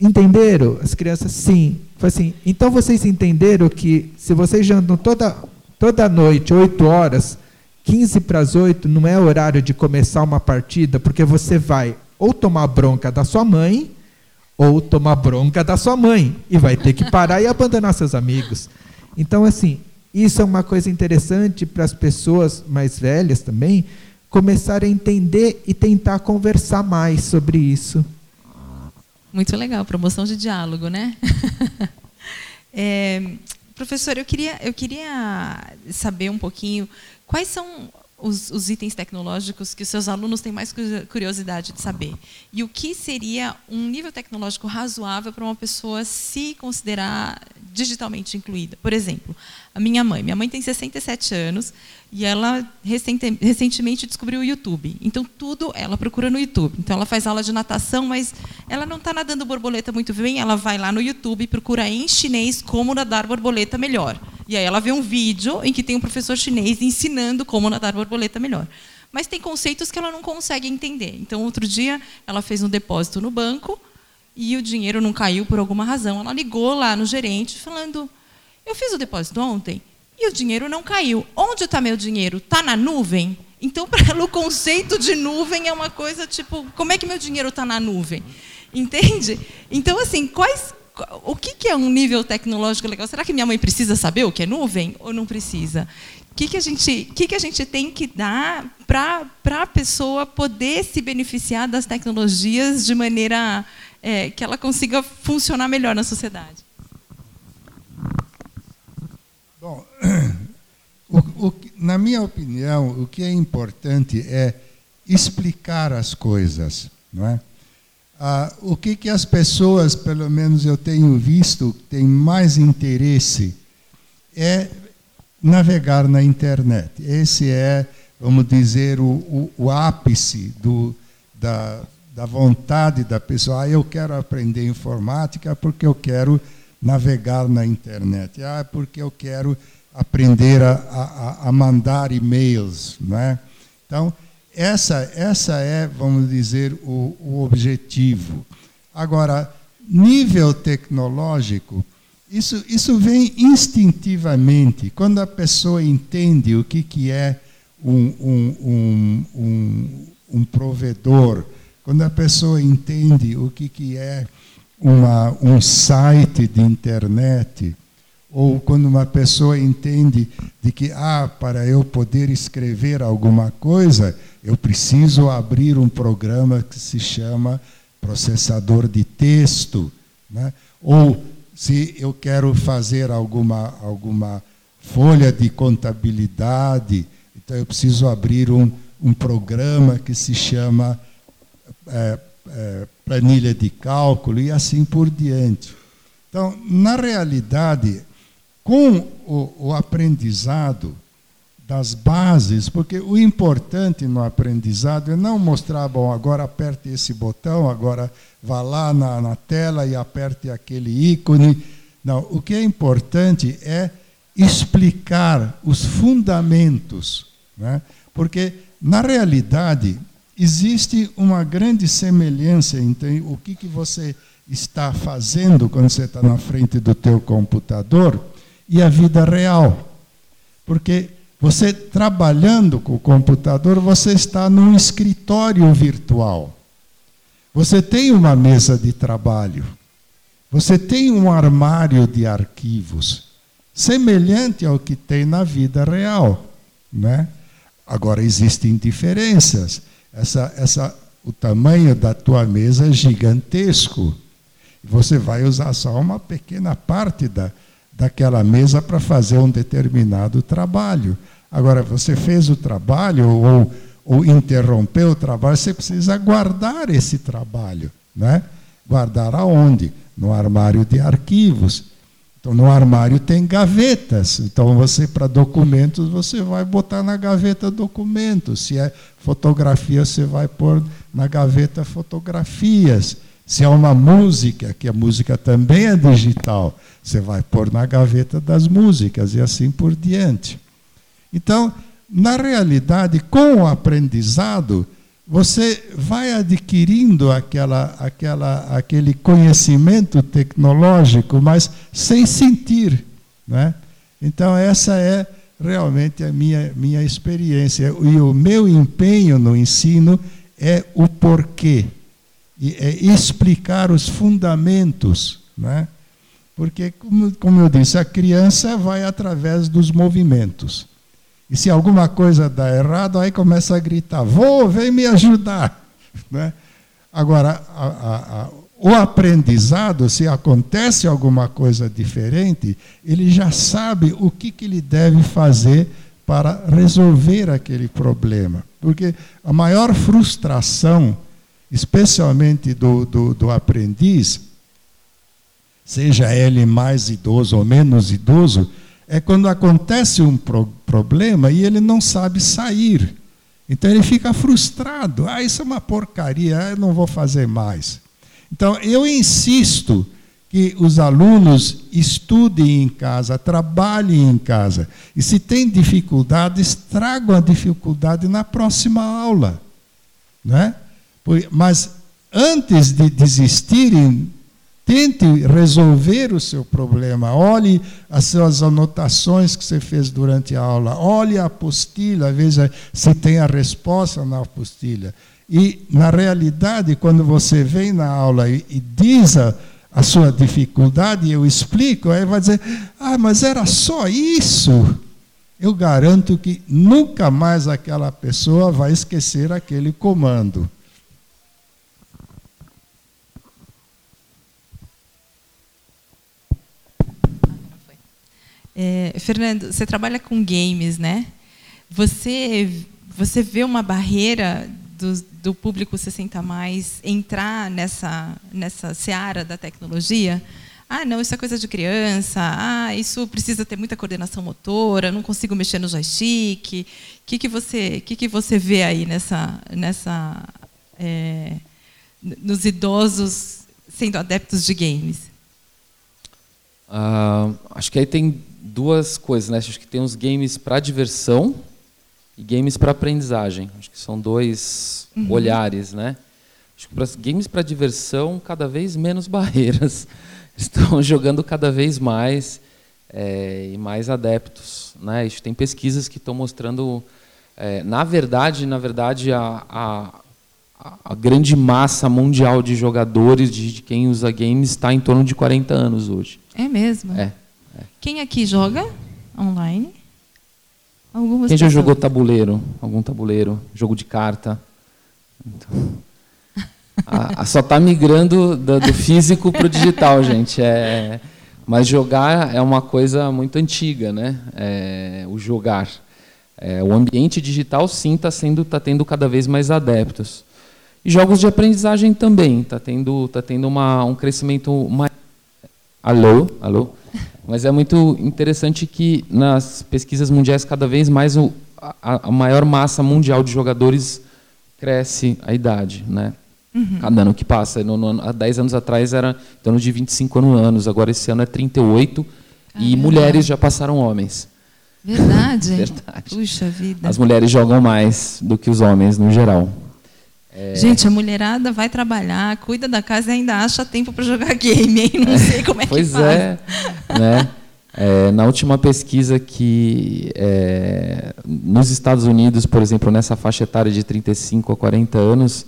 [SPEAKER 4] Entenderam? As crianças, sim. Foi assim, então vocês entenderam que se vocês jantam toda, toda noite, oito horas, 15 para as 8 não é horário de começar uma partida, porque você vai ou tomar bronca da sua mãe, ou tomar bronca da sua mãe, e vai ter que parar e abandonar seus amigos. Então, assim, isso é uma coisa interessante para as pessoas mais velhas também começarem a entender e tentar conversar mais sobre isso.
[SPEAKER 1] Muito legal, promoção de diálogo, né? *laughs* é, professor, eu queria, eu queria saber um pouquinho Quais são os, os, itens tecnológicos que os seus alunos têm mais curiosidade de saber? E o que seria um nível tecnológico razoável para uma pessoa se considerar digitalmente incluída? Por exemplo, a minha mãe. Minha mãe tem 67 anos e ela recentemente descobriu o YouTube. Então, tudo ela procura no YouTube. Então, ela faz aula de natação, mas ela não está nadando borboleta muito bem. Ela vai lá no YouTube e procura em chinês como nadar borboleta melhor. E aí ela vê um vídeo em que tem um professor chinês ensinando como nadar borboleta melhor. Mas tem conceitos que ela não consegue entender. Então, outro dia, ela fez um depósito no banco e o dinheiro não caiu por alguma razão. Ela ligou lá no gerente falando Eu fiz o depósito ontem e o dinheiro não caiu. Onde está meu dinheiro? Está na nuvem? Então, *laughs* para ela, o conceito de nuvem é uma coisa tipo: como é que meu dinheiro está na nuvem? Entende? Então, assim, quais, o que, que é um nível tecnológico legal? Será que minha mãe precisa saber o que é nuvem ou não precisa? O que, que, a, gente, que, que a gente tem que dar para a pessoa poder se beneficiar das tecnologias de maneira é, que ela consiga funcionar melhor na sociedade?
[SPEAKER 3] Bom, *clears throat* o, o, na minha opinião, o que é importante é explicar as coisas, não é? Ah, o que, que as pessoas, pelo menos eu tenho visto, têm mais interesse é navegar na internet. Esse é, vamos dizer, o, o, o ápice do, da, da vontade da pessoa. Ah, eu quero aprender informática porque eu quero navegar na internet. Ah, porque eu quero aprender a, a, a mandar e-mails. Não é? Então, essa, essa é, vamos dizer, o, o objetivo. Agora, nível tecnológico, isso, isso vem instintivamente. Quando a pessoa entende o que, que é um, um, um, um, provedor, quando a pessoa entende o que, que é uma, um site de internet, ou quando uma pessoa entende de que, ah, para eu poder escrever alguma coisa, eu preciso abrir um programa que se chama processador de texto. Né? Ou se eu quero fazer alguma, alguma folha de contabilidade, então eu preciso abrir um, um programa que se chama é, é, planilha de cálculo e assim por diante. Então, na realidade, com o, o aprendizado das bases, porque o importante no aprendizado é não mostrar, bom, agora aperte esse botão, agora vá lá na, na tela e aperte aquele ícone. Não, o que é importante é explicar os fundamentos, né? porque na realidade existe uma grande semelhança entre o que, que você está fazendo quando você está na frente do teu computador e a vida real. Porque você trabalhando com o computador, você está num escritório virtual. Você tem uma mesa de trabalho. Você tem um armário de arquivos, semelhante ao que tem na vida real. Né? Agora, existem diferenças. Essa, essa, o tamanho da tua mesa é gigantesco. Você vai usar só uma pequena parte da, daquela mesa para fazer um determinado trabalho. Agora, você fez o trabalho ou, ou interrompeu o trabalho, você precisa guardar esse trabalho. Né? Guardar aonde? No armário de arquivos. Então, no armário tem gavetas. Então, você, para documentos, você vai botar na gaveta documentos. Se é fotografia, você vai pôr na gaveta fotografias. Se é uma música, que a música também é digital, você vai pôr na gaveta das músicas e assim por diante. Então, na realidade, com o aprendizado, você vai adquirindo aquela, aquela, aquele conhecimento tecnológico, mas sem sentir. Né? Então, essa é realmente a minha, minha experiência. E o meu empenho no ensino é o porquê, é explicar os fundamentos. Né? Porque, como, como eu disse, a criança vai através dos movimentos. E se alguma coisa dá errado, aí começa a gritar: Vô, vem me ajudar. *laughs* Né? Agora, a, a, a, o aprendizado, se acontece alguma coisa diferente, ele já sabe o que, que ele deve fazer para resolver aquele problema. Porque a maior frustração, especialmente do, do, do aprendiz, seja ele mais idoso ou menos idoso, é quando acontece um pro problema e ele não sabe sair. Então ele fica frustrado. Ah, isso é uma porcaria, eu não vou fazer mais. Então eu insisto que os alunos estudem em casa, trabalhem em casa. E se tem dificuldades, tragam a dificuldade na próxima aula. Né? Mas antes de desistirem, tente resolver o seu problema. Olhe as suas anotações que você fez durante a aula. Olhe a apostila, veja se tem a resposta na apostila. E, na realidade, quando você vem na aula e, e diz a, a sua dificuldade, eu explico, aí vai dizer: Ah, mas era só isso. Eu garanto que nunca mais aquela pessoa vai esquecer aquele comando.
[SPEAKER 1] É, Fernando, você trabalha com games, né? Você, você vê uma barreira do, do público 60 mais entrar nessa, nessa seara da tecnologia? Ah, não, isso é coisa de criança. Ah, isso precisa ter muita coordenação motora. Não consigo mexer no joystick. O que, que você, que, que você vê aí nessa, nessa, é, nos idosos sendo adeptos de games?
[SPEAKER 2] Uh, acho que aí tem duas coisas, né? Acho que tem os games para diversão e games para aprendizagem. Acho que são dois uhum. olhares, né? Acho que para games para diversão, cada vez menos *laughs* barreiras. Estão jogando cada vez mais é, e mais adeptos, né? Que tem pesquisas que estão mostrando, é, na verdade, na verdade, a, a, a, grande massa mundial de jogadores de, de quem usa games está em torno de 40 anos hoje.
[SPEAKER 1] É mesmo?
[SPEAKER 2] É.
[SPEAKER 1] Quem aqui joga online?
[SPEAKER 2] Algumas Quem já pessoas. jogou tabuleiro? Algum tabuleiro? Jogo de carta? Então, a, *laughs* a só está migrando do, do físico para o digital, *laughs* gente. É, mas jogar é uma coisa muito antiga, né? É, o jogar. É, o ambiente digital, sim, está sendo, tá tendo cada vez mais adeptos. E jogos de aprendizagem também está tendo, tá tendo uma, um crescimento mais. Alô, alô. Mas é muito interessante que nas pesquisas mundiais, cada vez mais o, a, a maior massa mundial de jogadores cresce a idade. Né? Uhum. Cada ano que passa. No, no, há 10 anos atrás era em torno de 25 anos, agora esse ano é 38, Caramba. e mulheres já passaram homens.
[SPEAKER 1] Verdade? *laughs*
[SPEAKER 2] Verdade.
[SPEAKER 1] Puxa vida.
[SPEAKER 2] As mulheres jogam mais do que os homens no geral.
[SPEAKER 1] É... Gente, a mulherada vai trabalhar, cuida da casa e ainda acha tempo para jogar game, hein? Não sei como é
[SPEAKER 2] pois
[SPEAKER 1] que
[SPEAKER 2] faz. Pois é, né? É, na última pesquisa que é, nos Estados Unidos, por exemplo, nessa faixa etária de 35 a 40 anos,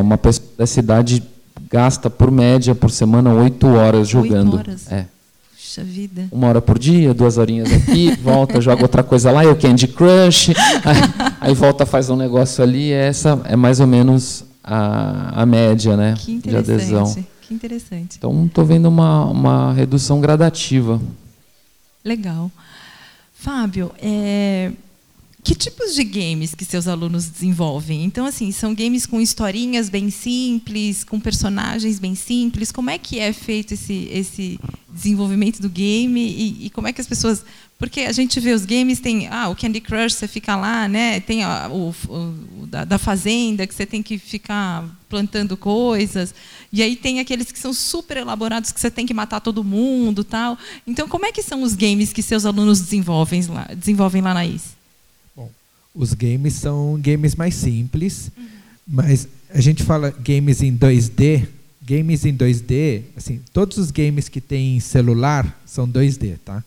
[SPEAKER 2] uma pessoa da cidade gasta por média por semana 8 horas jogando.
[SPEAKER 1] 8 horas?
[SPEAKER 2] É.
[SPEAKER 1] Puxa vida.
[SPEAKER 2] Uma hora por dia, duas horinhas aqui, volta, *laughs* joga outra coisa lá, eu Candy Crush, *laughs* aí, volta, faz um negócio ali. Essa é mais ou menos a, a média né, de adesão.
[SPEAKER 1] Que interessante.
[SPEAKER 2] Então, estou vendo uma, uma redução gradativa.
[SPEAKER 1] Legal. Fábio, é, que tipos de games que seus alunos desenvolvem? Então, assim, são games com historinhas bem simples, com personagens bem simples. Como é que é feito esse, esse desenvolvimento do game e, e como é que as pessoas... Porque a gente vê os games, tem ah, o Candy Crush, você fica lá, né? tem o, o da, da, fazenda, que você tem que ficar plantando coisas. E aí tem aqueles que são super elaborados, que você tem que matar todo mundo tal. Então, como é que são os games que seus alunos desenvolvem lá, desenvolvem lá na IS?
[SPEAKER 4] Os games são games mais simples, uhum. mas a gente fala games em 2D. Games em 2D, assim, todos os games que tem celular são 2D, tá?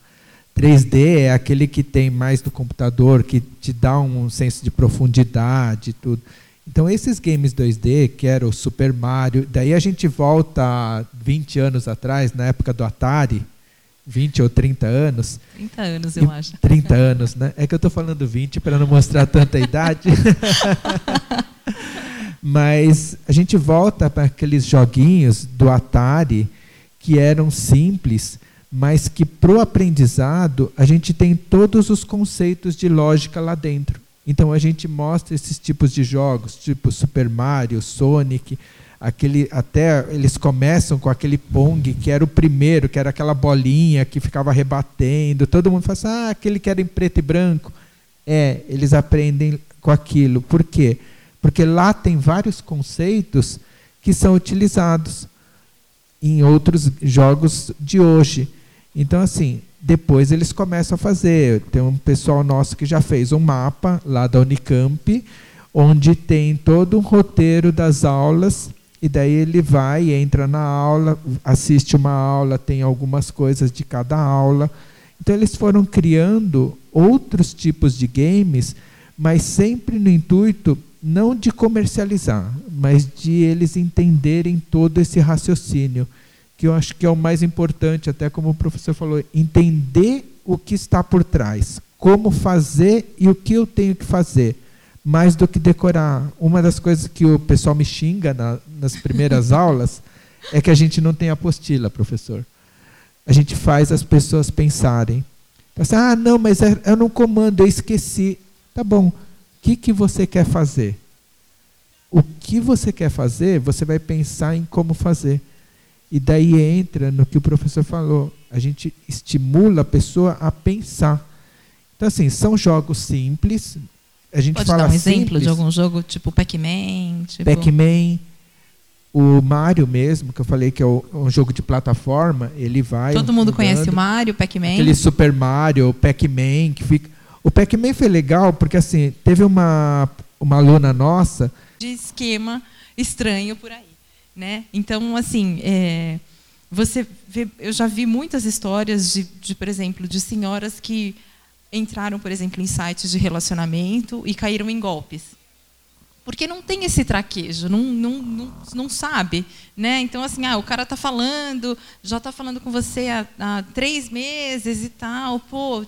[SPEAKER 4] 3D é aquele que tem mais no computador, que te dá um senso de profundidade, tudo. Então esses games 2D, que era o Super Mario, daí a gente volta 20 anos atrás, na época do Atari, 20 ou 30 anos.
[SPEAKER 1] 30 anos, eu acho.
[SPEAKER 4] 30 anos, né? É que eu estou falando 20 para não mostrar tanta idade. *laughs* Mas a gente volta para aqueles joguinhos do Atari que eram simples, mas que para o aprendizado a gente tem todos os conceitos de lógica lá dentro. Então a gente mostra esses tipos de jogos, tipo Super Mario, Sonic, aquele até eles começam com aquele pong que era o primeiro, que era aquela bolinha que ficava rebatendo. Todo mundo fala assim, ah, aquele que era em preto e branco. É, eles aprendem com aquilo. Por quê? Porque lá tem vários conceitos que são utilizados em outros jogos de hoje. Então, assim, depois eles começam a fazer. Tem um pessoal nosso que já fez um mapa lá da Unicamp, onde tem todo um roteiro das aulas e daí ele vai, entra na aula, assiste uma aula, tem algumas coisas de cada aula. Então eles foram criando outros tipos de games, mas sempre no intuito não de comercializar, mas de eles entenderem todo esse raciocínio, que eu acho que é o mais importante, até como o professor falou, entender o que está por trás, como fazer e o que eu tenho que fazer mais do que decorar. Uma das coisas que o pessoal me xinga na, nas primeiras *laughs* aulas é que a gente não tem apostila, professor. A gente faz as pessoas pensarem. Assim, ah, não, mas é, eu não comando, eu esqueci. Tá bom. O que, que você quer fazer? O que você quer fazer, você vai pensar em como fazer. E daí entra no que o professor falou. A gente estimula a pessoa a pensar. Então, assim, são jogos simples, a gente
[SPEAKER 1] Pode
[SPEAKER 4] fala
[SPEAKER 1] dar um exemplo
[SPEAKER 4] simples,
[SPEAKER 1] de algum jogo tipo Pac-Man? Tipo...
[SPEAKER 4] Pac-Man, o Mario mesmo, que eu falei que é um jogo de plataforma, ele vai.
[SPEAKER 1] Todo mundo conhece o Mario, Pac-Man.
[SPEAKER 4] Aquele Super Mario, Pac-Man, que fica. O Pac-Man foi legal porque assim, teve uma, uma aluna nossa.
[SPEAKER 1] De esquema estranho por aí. Né? Então, assim, é, você vê, eu já vi muitas histórias de, de, por exemplo, de senhoras que entraram, por exemplo, em sites de relacionamento e caíram em golpes. Porque não tem esse traquejo, não, não, não, não sabe. Né? Então, assim, ah, o cara está falando, já está falando com você há, há, três meses e tal, pô,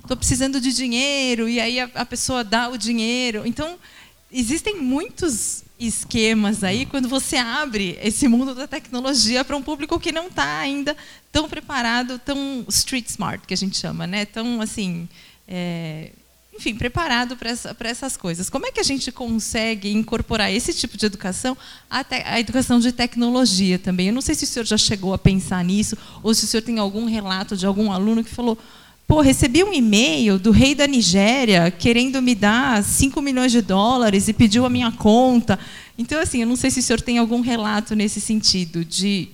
[SPEAKER 1] estou precisando de dinheiro, e aí a, a pessoa dá o dinheiro. Então, existem muitos esquemas aí quando você abre esse mundo da tecnologia para um público que não está ainda tão preparado, tão street smart que a gente chama, né? Tão assim, é, enfim, preparado para essa, essas coisas. Como é que a gente consegue incorporar esse tipo de educação à, te, à educação de tecnologia também? Eu não sei se o senhor já chegou a pensar nisso ou se o senhor tem algum relato de algum aluno que falou Pô, recebi um e-mail do rei da Nigéria querendo me dar 5 milhões de dólares e pediu a minha conta. Então, assim, eu não sei se o senhor tem algum relato nesse sentido, de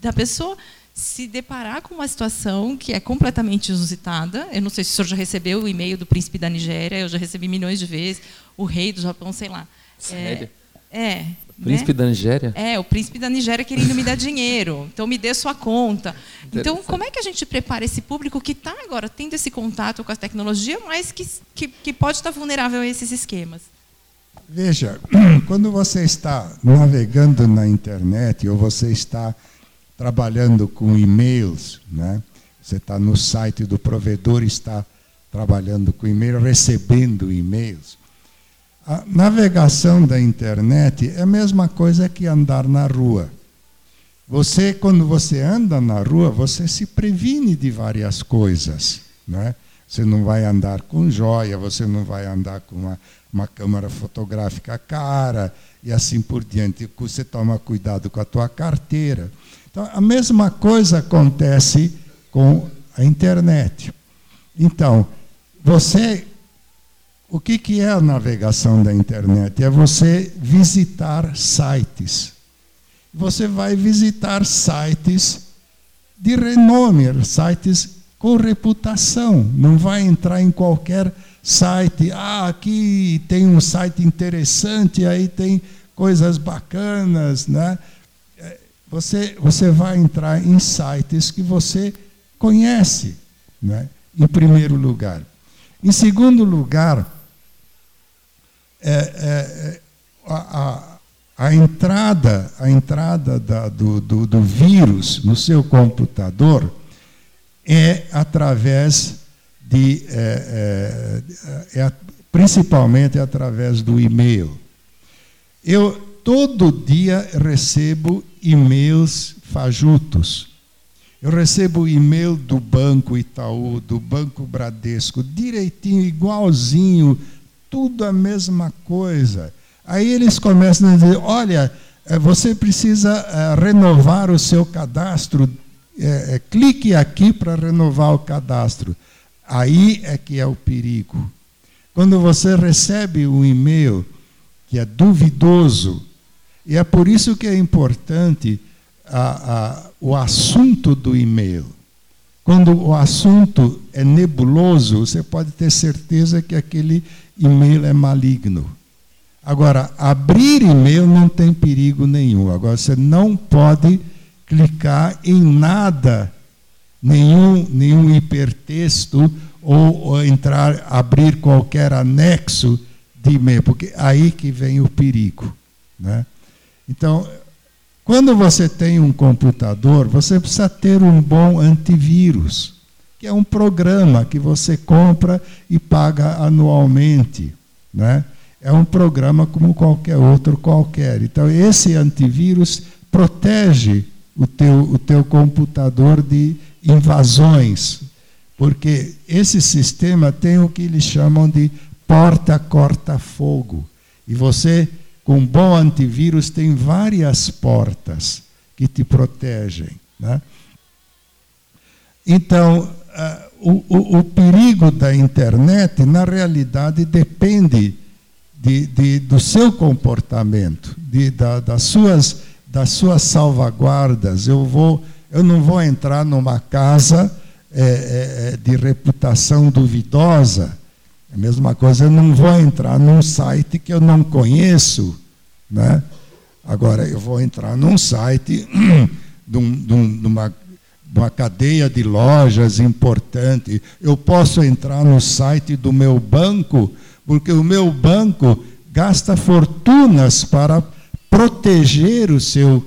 [SPEAKER 1] da pessoa se deparar com uma situação que é completamente inusitada. Eu não sei se o senhor já recebeu o e-mail do príncipe da Nigéria, eu já recebi milhões de vezes, o rei do Japão, sei lá.
[SPEAKER 2] Sério?
[SPEAKER 1] É, é
[SPEAKER 2] Príncipe
[SPEAKER 1] né?
[SPEAKER 2] da Nigéria?
[SPEAKER 1] É, o príncipe da Nigéria querendo me dar dinheiro. Então, me dê sua conta. Então, como é que a gente prepara esse público que está agora tendo esse contato com a tecnologia, mas que, que, que pode estar vulnerável a esses esquemas?
[SPEAKER 3] Veja, *clears throat* quando você está navegando na internet ou você está trabalhando com e-mails, né? você está no site do provedor, está trabalhando com e-mail, recebendo e-mails a navegação da internet é a mesma coisa que andar na rua. Você, quando você anda na rua, você se previne de várias coisas. Né? Você não vai andar com joia, você não vai andar com uma, uma câmera fotográfica cara e assim por diante. Você toma cuidado com a tua carteira. Então, a mesma coisa acontece com a internet. Então, você o que, que é a navegação da internet? É você visitar sites. Você vai visitar sites de renome, sites com reputação. Não vai entrar em qualquer site. Ah, aqui tem um site interessante, aí tem coisas bacanas, né? É, você, você vai entrar em sites que você conhece, né? em primeiro lugar. Em segundo lugar, é, é, a, a, a, entrada, a entrada da, do, do, do vírus no seu computador é através de. É, é, é, principalmente através do e-mail. Eu todo dia recebo e-mails fajutos. Eu recebo e-mail do Banco Itaú, do Banco Bradesco, direitinho, igualzinho tudo a mesma coisa. Aí eles começam a dizer: olha, eh, você precisa eh, renovar o seu cadastro, é, clique aqui para renovar o cadastro. Aí é que é o perigo. Quando você recebe um e-mail que é duvidoso, e é por isso que é importante a, a, o assunto do e-mail. Quando o assunto é nebuloso, você pode ter certeza que aquele e-mail é maligno. Agora, abrir e-mail não tem perigo nenhum. Agora, você não pode clicar em nada, nenhum, nenhum hipertexto ou, ou entrar, abrir qualquer anexo de e-mail, porque aí que vem o perigo. Né? Então, quando você tem um computador, você precisa ter um bom antivírus, que é um programa que você compra e paga anualmente. Né? É um programa como qualquer outro qualquer. Então, esse antivírus protege o teu, o teu computador de invasões, porque esse sistema tem o que eles chamam de porta corta-fogo. E você, com um bom antivírus, tem várias portas que te protegem. Né? Então, o, o, o, perigo da internet, na realidade, depende de, de, do seu comportamento, de, da, das, suas, das suas salvaguardas. Eu, vou, eu não vou entrar numa casa é, é, de reputação duvidosa a mesma coisa, eu não vou entrar num site que eu não conheço. Né? Agora, eu vou entrar num site *clears throat* de, um, de, um, de, uma, uma cadeia de lojas importante. Eu posso entrar no site do meu banco, porque o meu banco gasta fortunas para proteger o seu,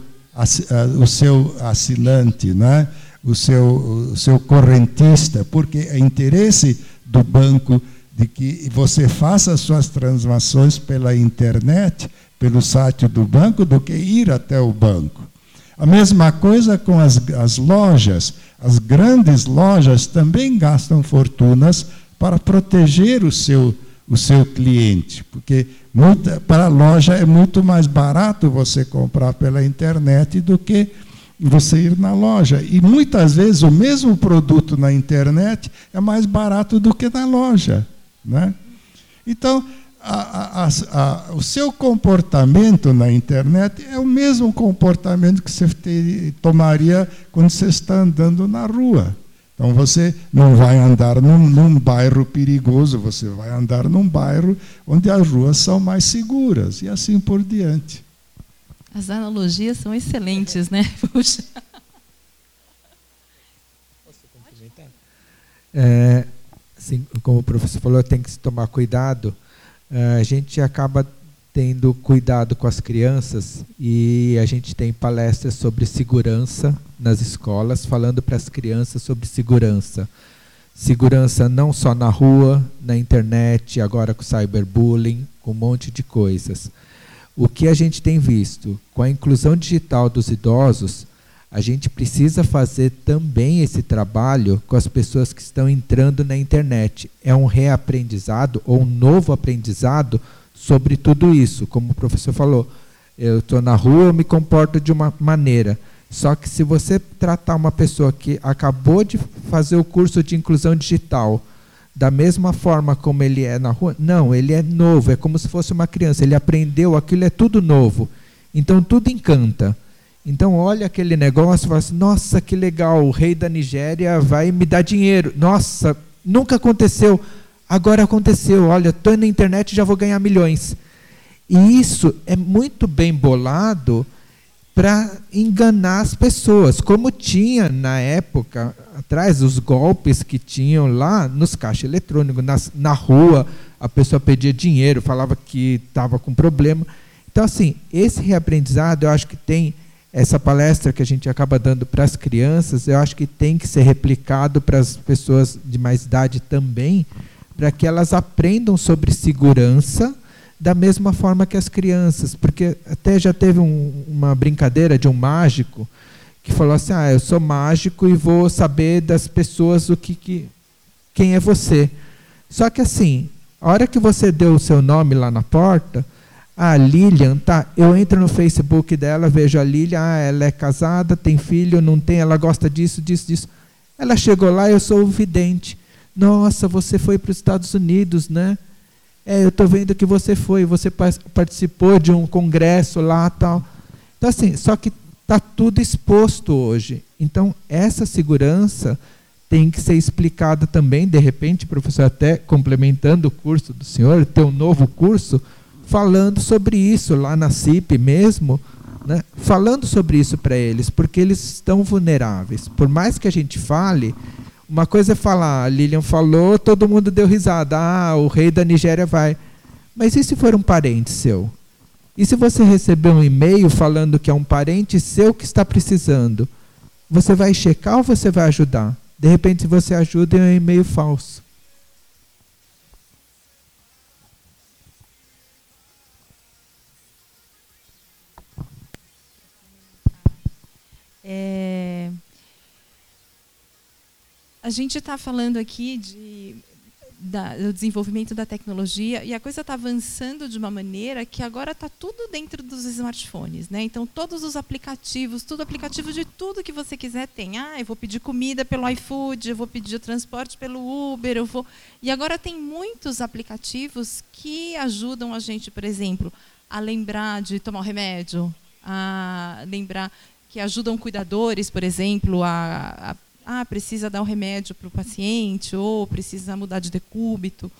[SPEAKER 3] o seu assinante, né? o, seu, o seu correntista, porque é interesse do banco de que você faça as suas transações pela internet, pelo site do banco, do que ir até o banco. A mesma coisa com as, as lojas. As grandes lojas também gastam fortunas para proteger o seu, o seu cliente, porque muita, para a loja é muito mais barato você comprar pela internet do que você ir na loja. E muitas vezes o mesmo produto na internet é mais barato do que na loja. Né? Então, a, a, a, o seu comportamento na internet é o mesmo comportamento que você ter, tomaria quando você está andando na rua. Então você não vai andar num, num, bairro perigoso, você vai andar num bairro onde as ruas são mais seguras e assim por diante.
[SPEAKER 1] As analogias são excelentes, né? *laughs* Puxa.
[SPEAKER 4] Posso complementar? É, assim, como o professor falou, tem que se tomar cuidado. Uh, a gente acaba tendo cuidado com as crianças e a gente tem palestras sobre segurança nas escolas, falando para as crianças sobre segurança. Segurança não só na rua, na internet, agora com cyberbullying, com um monte de coisas. O que a gente tem visto com a inclusão digital dos idosos, a gente precisa fazer também esse trabalho com as pessoas que estão entrando na internet. É um reaprendizado ou um novo aprendizado sobre tudo isso. Como o professor falou, eu estou na rua, eu me comporto de uma maneira. Só que se você tratar uma pessoa que acabou de fazer o curso de inclusão digital da mesma forma como ele é na rua, não, ele é novo, é como se fosse uma criança, ele aprendeu, aquilo é tudo novo. Então tudo encanta. Então olha aquele negócio e fala assim, nossa, que legal, o rei da Nigéria vai me dar dinheiro. Nossa, nunca aconteceu. Agora aconteceu. Olha, estou na internet e já vou ganhar milhões. E isso é muito bem bolado para enganar as pessoas, como tinha na época atrás os golpes que tinham lá nos caixas eletrônicos, nas, na rua, a pessoa pedia dinheiro, falava que estava com problema. Então, assim, esse reaprendizado eu acho que tem essa palestra que a gente acaba dando para as crianças, eu acho que tem que ser replicado para as pessoas de mais idade também, para que elas aprendam sobre segurança da mesma forma que as crianças, porque até já teve um, uma brincadeira de um mágico que falou assim: "Ah, eu sou mágico e vou saber das pessoas o que, que quem é você". Só que assim, a hora que você deu o seu nome lá na porta, a Lilian, tá? Eu entro no Facebook dela, vejo a Lilian, ah, ela é casada, tem filho, não tem, ela gosta disso, disso, disso. Ela chegou lá, eu sou o vidente. Nossa, você foi para os Estados Unidos, né? É, eu estou vendo que você foi, você participou de um congresso lá, tal. Então assim, só que está tudo exposto hoje. Então essa segurança tem que ser explicada também, de repente, professor, até complementando o curso do senhor, ter um novo curso falando sobre isso lá na CIP mesmo, né? falando sobre isso para eles, porque eles estão vulneráveis. Por mais que a gente fale, uma coisa é falar, a Lilian falou, todo mundo deu risada, ah, o rei da Nigéria vai. Mas e se for um parente seu? E se você receber um e-mail falando que é um parente seu que está precisando? Você vai checar ou você vai ajudar? De repente, se você ajuda, é um e-mail falso.
[SPEAKER 1] É... A gente está falando aqui de, da, do desenvolvimento da tecnologia e a coisa está avançando de uma maneira que agora está tudo dentro dos smartphones. Né? Então, todos os aplicativos, tudo aplicativo de tudo que você quiser tem. Ah, eu vou pedir comida pelo iFood, eu vou pedir o transporte pelo Uber, eu vou. E agora tem muitos aplicativos que ajudam a gente, por exemplo, a lembrar de tomar o remédio, a lembrar que ajudam cuidadores, por exemplo, a, a ah, precisa dar um remédio para o paciente ou precisa mudar de decúbito.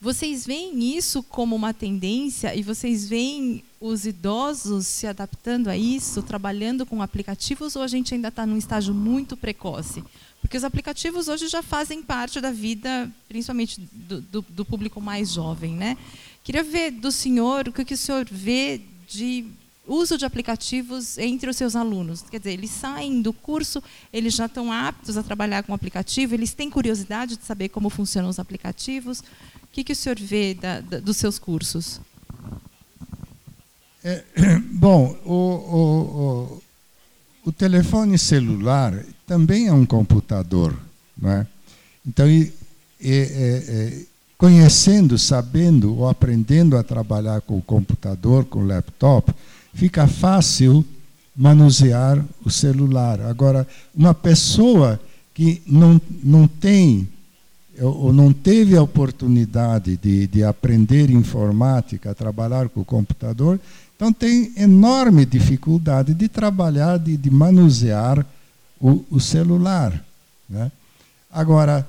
[SPEAKER 1] Vocês veem isso como uma tendência e vocês veem os idosos se adaptando a isso, trabalhando com aplicativos, ou a gente ainda está num estágio muito precoce? Porque os aplicativos hoje já fazem parte da vida, principalmente do, do, do público mais jovem. Né? Queria ver do senhor o que o senhor vê de uso de aplicativos entre os seus alunos. Quer dizer, eles saem do curso, eles já estão aptos a trabalhar com aplicativo, eles têm curiosidade de saber como funcionam os aplicativos. O que, que o senhor vê da, da, dos seus cursos?
[SPEAKER 3] É, *clears throat* bom, o, o, o, o, telefone celular também é um computador. Não é? Então, e, e, e, conhecendo, sabendo ou aprendendo a trabalhar com o computador, com o laptop, fica fácil manusear o celular. Agora, uma pessoa que não, não tem ou não teve a oportunidade de, de aprender informática, trabalhar com o computador, então tem enorme dificuldade de trabalhar, de, de manusear o, o celular. Né? Agora,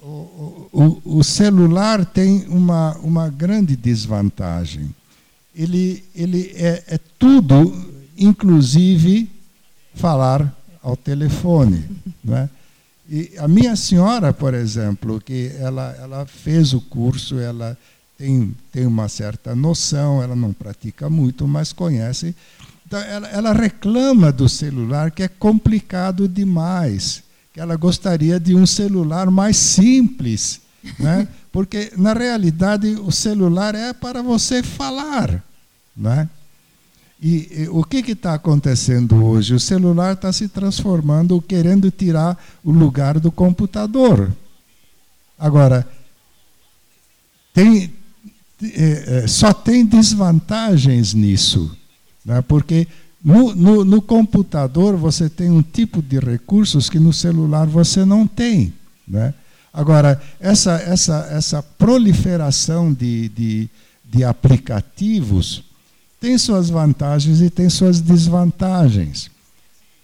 [SPEAKER 3] o, o, o celular tem uma, uma grande desvantagem ele, ele é, é tudo, inclusive falar ao telefone. *laughs* Né? E a minha senhora, por exemplo, que ela, ela fez o curso, ela tem, tem uma certa noção, ela não pratica muito, mas conhece. Então, ela, ela reclama do celular que é complicado demais, que ela gostaria de um celular mais simples, né? porque na realidade o celular é para você falar. Né? E, e o que está acontecendo hoje? O celular está se transformando, querendo tirar o lugar do computador. Agora, tem, é, é, só tem desvantagens nisso, né? porque no, no, no, computador você tem um tipo de recursos que no celular você não tem. Né? Agora, essa, essa, essa proliferação de, de, de aplicativos tem suas vantagens e tem suas desvantagens.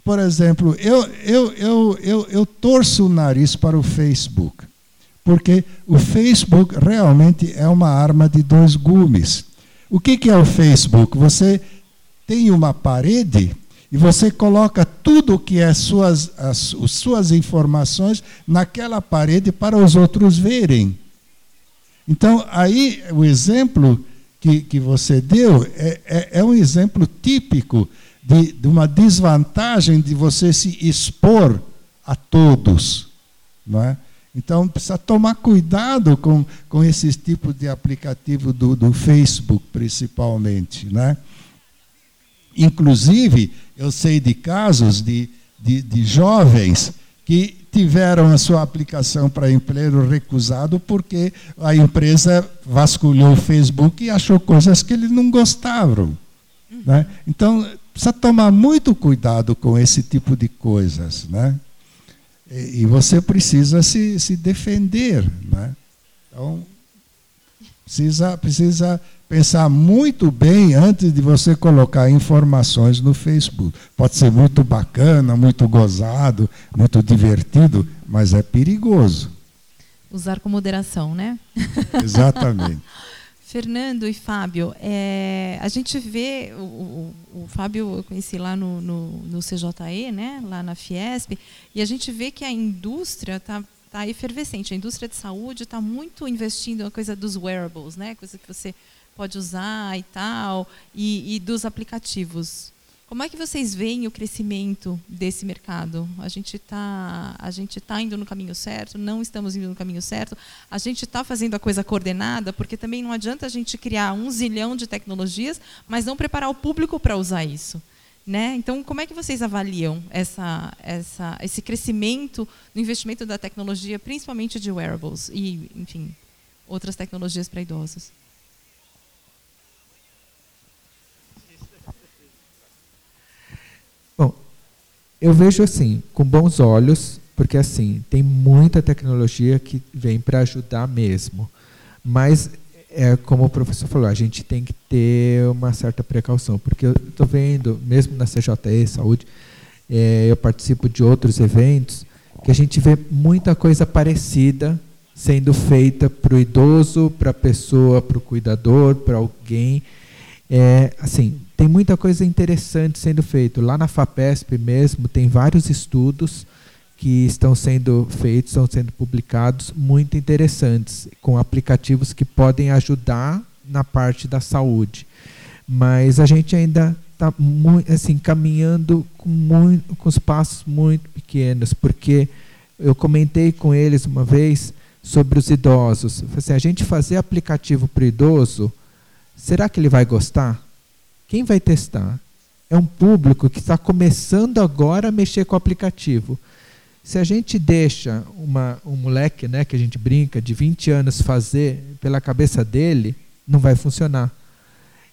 [SPEAKER 3] Por exemplo, eu, eu, eu, eu, eu torço o nariz para o Facebook, porque o Facebook realmente é uma arma de dois gumes. O que, que é o Facebook? Você tem uma parede e você coloca tudo que é suas, as, as suas informações naquela parede para os outros verem. Então, aí o exemplo que, que você deu é, é, é um exemplo típico de, de uma desvantagem de você se expor a todos. Não é? Então, precisa tomar cuidado com, com esses tipos de aplicativo do, do Facebook, principalmente. Né? Inclusive, eu sei de casos de, de, de jovens que tiveram a sua aplicação para emprego recusado porque a empresa vasculhou o Facebook e achou coisas que eles não gostavam. Né? Então, precisa tomar muito cuidado com esse tipo de coisas. Né? E, e você precisa se, se defender. Né? Então, precisa, precisa pensar muito bem antes de você colocar informações no Facebook. Pode ser muito bacana, muito gozado, muito divertido, mas é perigoso.
[SPEAKER 1] Usar com moderação, né? *laughs*
[SPEAKER 3] Exatamente.
[SPEAKER 1] Fernando e Fábio, é, a gente vê, o, o, o, Fábio eu conheci lá no, no, no, CJE, né, lá na Fiesp, e a gente vê que a indústria está tá efervescente. A indústria de saúde está muito investindo na coisa dos wearables, né, coisa que você pode usar e tal, e, e dos aplicativos. Como é que vocês veem o crescimento desse mercado? A gente está a gente tá indo no caminho certo? Não estamos indo no caminho certo? A gente está fazendo a coisa coordenada? Porque também não adianta a gente criar um zilhão de tecnologias, mas não preparar o público para usar isso. Né? Então, como é que vocês avaliam essa, essa, esse crescimento no investimento da tecnologia, principalmente de wearables e, enfim, outras tecnologias para idosos?
[SPEAKER 4] Eu vejo assim, com bons olhos, porque assim, tem muita tecnologia que vem para ajudar mesmo. Mas, é, como o professor falou, a gente tem que ter uma certa precaução, porque eu estou vendo, mesmo na CJE Saúde, é, eu participo de outros eventos, que a gente vê muita coisa parecida sendo feita para o idoso, para a pessoa, para o cuidador, para alguém. É, assim, tem muita coisa interessante sendo feito. Lá na FAPESP mesmo tem vários estudos que estão sendo feitos, estão sendo publicados, muito interessantes, com aplicativos que podem ajudar na parte da saúde. Mas a gente ainda está assim, caminhando com, muito, com os passos muito pequenos, porque eu comentei com eles uma vez sobre os idosos. Assim, a gente fazer aplicativo para o idoso, será que ele vai gostar? Quem vai testar? É um público que está começando agora a mexer com o aplicativo. Se a gente deixa uma, um moleque, né, que a gente brinca, de 20 anos fazer pela cabeça dele, não vai funcionar.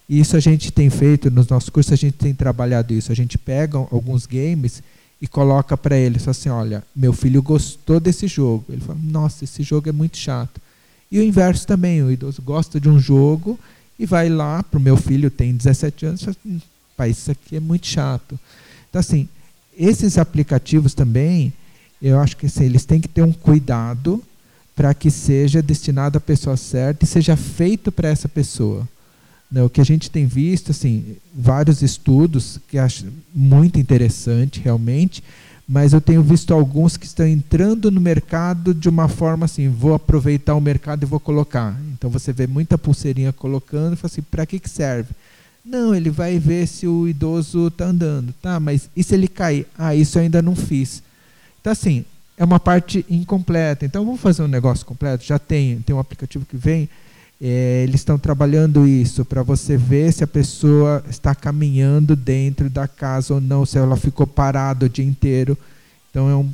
[SPEAKER 4] Isso a gente tem feito nos nossos cursos, a gente tem trabalhado isso. A gente pega alguns games e coloca para ele, só assim, olha, meu filho gostou desse jogo. Ele fala, nossa, esse jogo é muito chato. E o inverso também, o idoso gosta de um jogo e vai lá para o meu filho, tem 17 anos, e fala, hum, pai, isso aqui é muito chato. Então, assim, esses aplicativos também, eu acho que assim, eles têm que ter um cuidado para que seja destinado à pessoa certa e seja feito para essa pessoa. Né, o que a gente tem visto, assim, vários estudos que acho muito interessante realmente, mas eu tenho visto alguns que estão entrando no mercado de uma forma assim, vou aproveitar o mercado e vou colocar. Então você vê muita pulseirinha colocando e fala assim, para que, que serve? Não, ele vai ver se o idoso está andando. Tá, mas e se ele cair? Ah, isso eu ainda não fiz. Então assim, é uma parte incompleta. Então vamos fazer um negócio completo? Já tem, tem um aplicativo que vem é, eles estão trabalhando isso para você ver se a pessoa está caminhando dentro da casa ou não, se ela ficou parada o dia inteiro. Então é um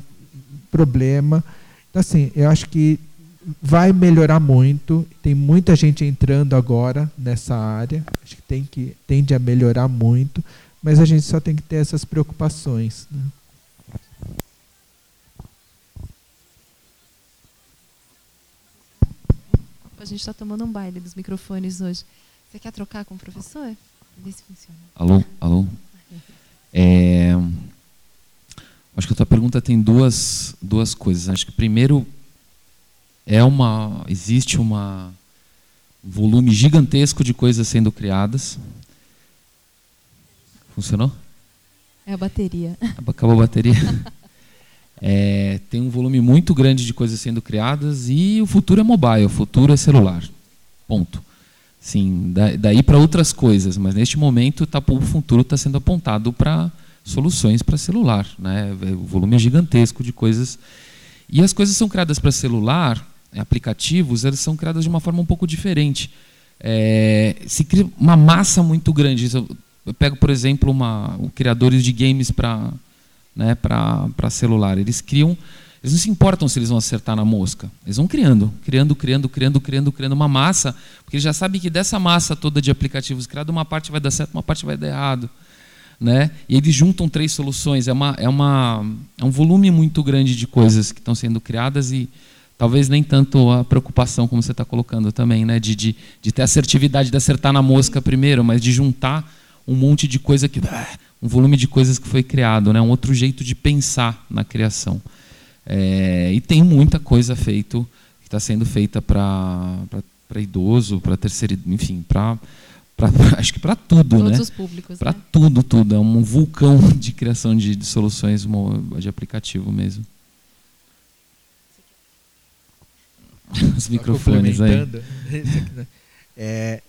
[SPEAKER 4] problema. Então, assim, eu acho que vai melhorar muito. Tem muita gente entrando agora nessa área. Acho que, tem que tende a melhorar muito, mas a gente só tem que ter essas preocupações. Né?
[SPEAKER 1] Gente está tomando um baile dos microfones hoje. Você quer trocar com o professor? Ver se funciona.
[SPEAKER 2] Alô, alô. É, acho que a tua pergunta tem duas, duas coisas. Acho que primeiro é uma existe uma um volume gigantesco de coisas sendo criadas. Funcionou?
[SPEAKER 1] É a bateria.
[SPEAKER 2] Acabou a bateria. *laughs* É, tem um volume muito grande de coisas sendo criadas e o futuro é mobile, o futuro é celular. Ponto. Sim, daí para outras coisas, mas neste momento tá, o futuro está sendo apontado para soluções para celular. Né? É, o volume é gigantesco de coisas. E as coisas são criadas para celular, aplicativos, elas são criadas de uma forma um pouco diferente. É, se cria uma massa muito grande. Eu pego, por exemplo, uma, criadores de games para né, para celular. Eles criam, eles não se importam se eles vão acertar na mosca. Eles vão criando, criando, criando, criando, criando, criando uma massa, porque eles já sabem que dessa massa toda de aplicativos criados, uma parte vai dar certo, uma parte vai dar errado. Né? E eles juntam três soluções. É, uma, é, uma, é um volume muito grande de coisas que estão sendo criadas e talvez nem tanto a preocupação como você está colocando também, né? de, de, de ter assertividade, de acertar na mosca primeiro, mas de juntar um monte de coisa que ah, um volume de coisas que foi criado, né? um outro jeito de pensar na criação. É, e tem muita coisa feito que está sendo feita para para idoso, para terceiro, enfim, para acho que para tudo,
[SPEAKER 1] Todos
[SPEAKER 2] né?
[SPEAKER 1] os públicos.
[SPEAKER 2] Para
[SPEAKER 1] né?
[SPEAKER 2] tudo, tudo. É um vulcão *laughs* de criação de, de soluções de aplicativo mesmo. Os microfones aí. *laughs*
[SPEAKER 4] né? É,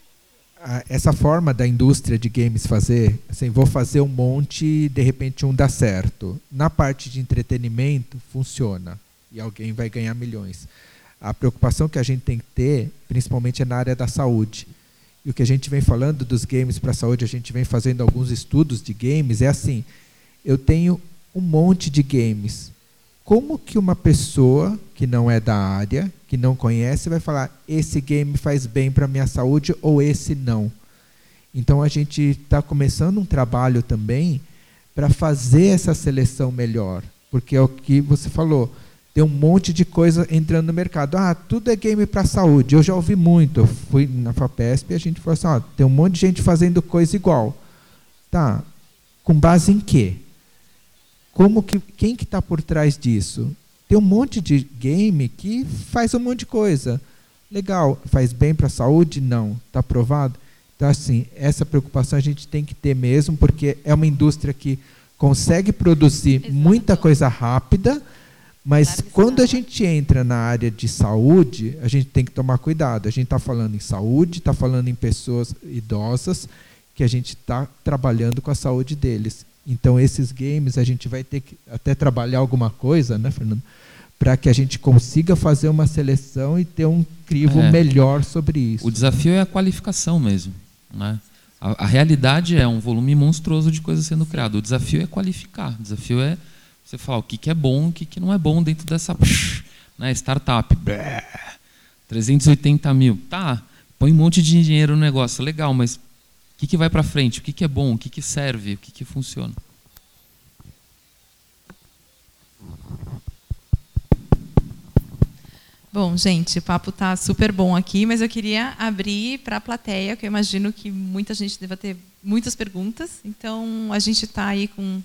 [SPEAKER 4] a, essa forma da indústria de games fazer, assim, vou fazer um monte e de repente um dá certo. Na parte de entretenimento, funciona. E alguém vai ganhar milhões. A preocupação que a gente tem que ter, principalmente, é na área da saúde. E o que a gente vem falando dos games para a saúde, a gente vem fazendo alguns estudos de games, é assim, eu tenho um monte de games. Como que uma pessoa que não é da área, que não conhece, vai falar esse game faz bem para minha saúde ou esse não? Então a gente está começando um trabalho também para fazer essa seleção melhor, porque é o que você falou tem um monte de coisa entrando no mercado. Ah, tudo é game para saúde. Eu já ouvi muito. Eu fui na FAPESP e a gente falou assim: ó, tem um monte de gente fazendo coisa igual. Tá. Com base em quê? Como que, quem que está por trás disso? Tem um monte de game que faz um monte de coisa. Legal. Faz bem para a saúde? Não. Está provado? Então, assim, essa preocupação a gente tem que ter mesmo, porque é uma indústria que consegue produzir Exato. muita coisa rápida mas quando a gente entra na área de saúde, a gente tem que tomar cuidado. A gente está falando em saúde, está falando em pessoas idosas, que a gente está trabalhando com a saúde deles. Então, esses games, a gente vai ter que até trabalhar alguma coisa, né, Fernando? Para que a gente consiga fazer uma seleção e ter um crivo é. melhor sobre isso.
[SPEAKER 2] O desafio é a qualificação mesmo. Né? A, a realidade é um volume monstruoso de coisas sendo criado. O desafio é qualificar. O desafio é você fala o que, que é bom, o que, que não é bom dentro dessa né, startup. 380 mil. Tá, põe um monte de dinheiro no negócio, legal, mas que, que vai para frente? O que, que é bom? O que, que serve? O que, que funciona?
[SPEAKER 1] Bom, gente, o papo está super bom aqui, mas eu queria abrir para a plateia, que eu imagino que muita gente deva ter muitas perguntas. Então, a gente está aí com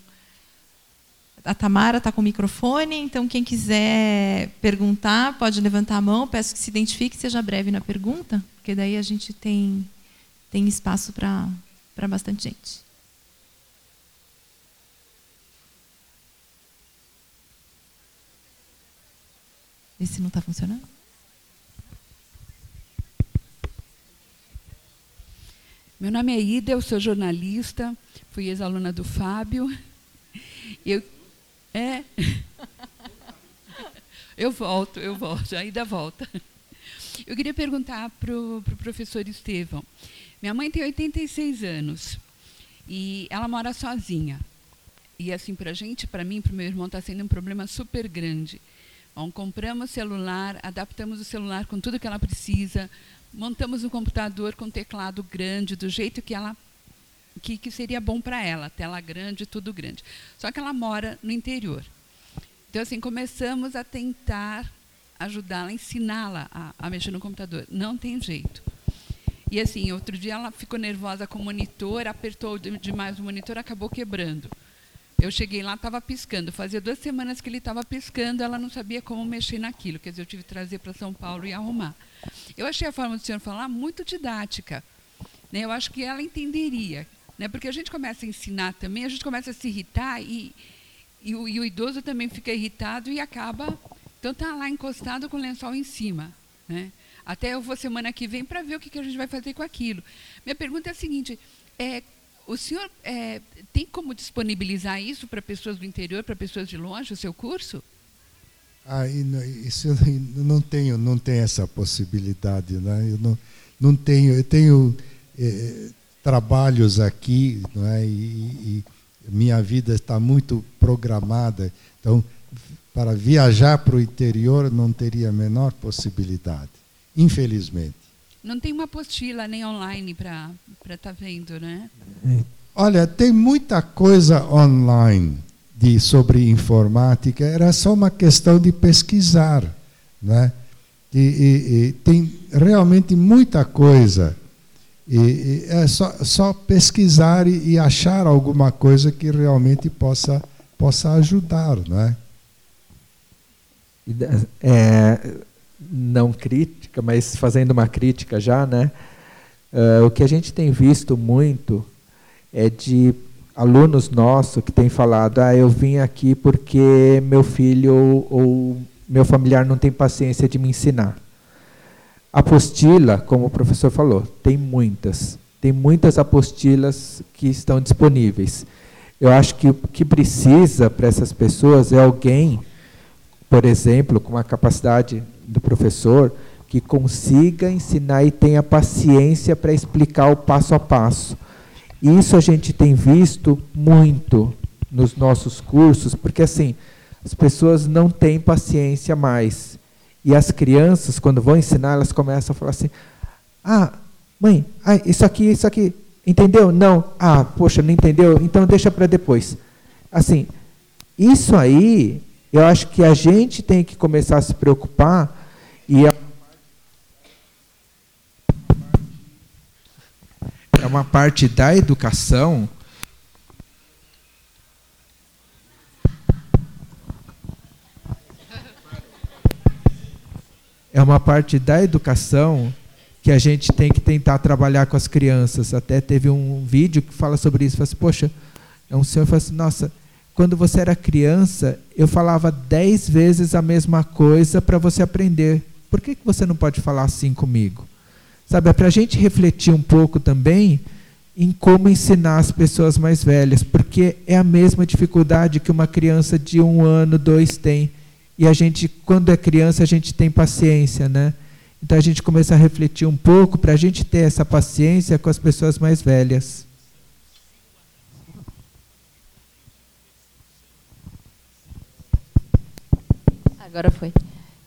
[SPEAKER 1] a Tamara está com o microfone, então quem quiser perguntar pode levantar a mão. Peço que se identifique, seja breve na pergunta, porque daí a gente tem, tem espaço para bastante gente. Esse não está funcionando?
[SPEAKER 5] Meu nome é Ida, eu sou jornalista, fui ex-aluna do Fábio. Eu é. Eu volto, eu volto, ainda volta. Eu queria perguntar para o pro professor Estevão. Minha mãe tem 86 anos e ela mora sozinha. E assim, para a gente, para mim, para o meu irmão, está sendo um problema super grande. Bom, compramos celular, adaptamos o celular com tudo que ela precisa, montamos um computador com teclado grande, do jeito que ela que, que seria bom para ela, tela grande, tudo grande. Só que ela mora no interior. Então, assim, começamos a tentar ajudá-la, ensiná-la a, a mexer no computador. Não tem jeito. E assim, outro dia ela ficou nervosa com o monitor, apertou demais o monitor, acabou quebrando. Eu cheguei lá, estava piscando. Fazia duas semanas que ele estava piscando, ela não sabia como mexer naquilo. Quer dizer, eu tive que trazer para São Paulo e arrumar. Eu achei a forma do senhor falar muito didática. Né? Eu acho que ela entenderia né? Porque a gente começa a ensinar também, a gente começa a se irritar e, e, o, e o idoso também fica irritado e acaba. Então está lá encostado com o lençol em cima. Né? Até eu vou semana que vem para ver o que, que a gente vai fazer com aquilo. Minha pergunta é a seguinte: é, o senhor é, tem como disponibilizar isso para pessoas do interior, para pessoas de longe, o seu curso?
[SPEAKER 3] Ah, isso eu não tenho, não tenho essa possibilidade, né? Eu não, não tenho, eu tenho é, trabalhos aqui, não é? E, e minha vida está muito programada. Então, para viajar para o interior não teria a menor possibilidade, infelizmente.
[SPEAKER 5] Não tem uma apostila nem online para estar tá vendo, né?
[SPEAKER 3] Olha, tem muita coisa online de sobre informática. Era só uma questão de pesquisar, né? E, e, e tem realmente muita coisa e, e é só, só pesquisar e, e, achar alguma coisa que realmente possa, possa ajudar, não é?
[SPEAKER 4] Não crítica, mas fazendo uma crítica já, né? Uh, o que a gente tem visto muito é de alunos nossos que têm falado: ah, eu vim aqui porque meu filho ou, meu familiar não tem paciência de me ensinar. Apostila, como o professor falou, tem muitas. Tem muitas apostilas que estão disponíveis. Eu acho que o que precisa para essas pessoas é alguém, por exemplo, com a capacidade do professor, que consiga ensinar e tenha paciência para explicar o passo a passo. Isso a gente tem visto muito nos nossos cursos, porque assim, as pessoas não têm paciência mais. E as crianças, quando vão ensinar, elas começam a falar assim: "Ah, mãe, ah, isso aqui, isso aqui, Entendeu? Não. Ah, poxa, não entendeu? Então deixa para depois. Assim, isso aí, eu acho que a gente tem que começar a se preocupar e é, é uma parte da educação é uma parte da educação que a gente tem que tentar trabalhar com as crianças. Até teve um vídeo que fala sobre isso. Fala assim, Poxa, é um senhor fala assim, nossa, quando você era criança, eu falava dez vezes a mesma coisa para você aprender. Por que, que você não pode falar assim comigo? Sabe, é para a gente refletir um pouco também em como ensinar as pessoas mais velhas, porque é a mesma dificuldade que uma criança de um ano, dois tem. E a gente, quando é criança, a gente tem paciência, né? Então a gente começa a refletir um pouco para a gente ter essa paciência com as pessoas mais velhas.
[SPEAKER 6] Agora foi.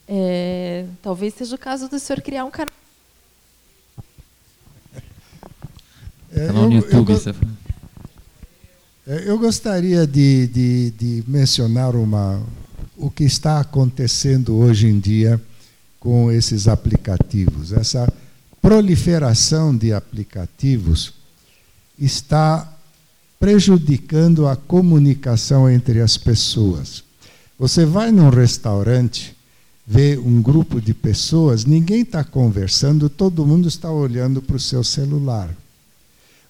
[SPEAKER 6] É, talvez seja o caso do senhor criar um canal.
[SPEAKER 2] É, canal no YouTube, eu,
[SPEAKER 3] eu, eu gostaria de, de, de mencionar uma, o que está acontecendo hoje em dia com esses aplicativos. Essa proliferação de aplicativos está prejudicando a comunicação entre as pessoas. Você vai num restaurante, vê um grupo de pessoas, ninguém está conversando, todo mundo está olhando para o seu celular.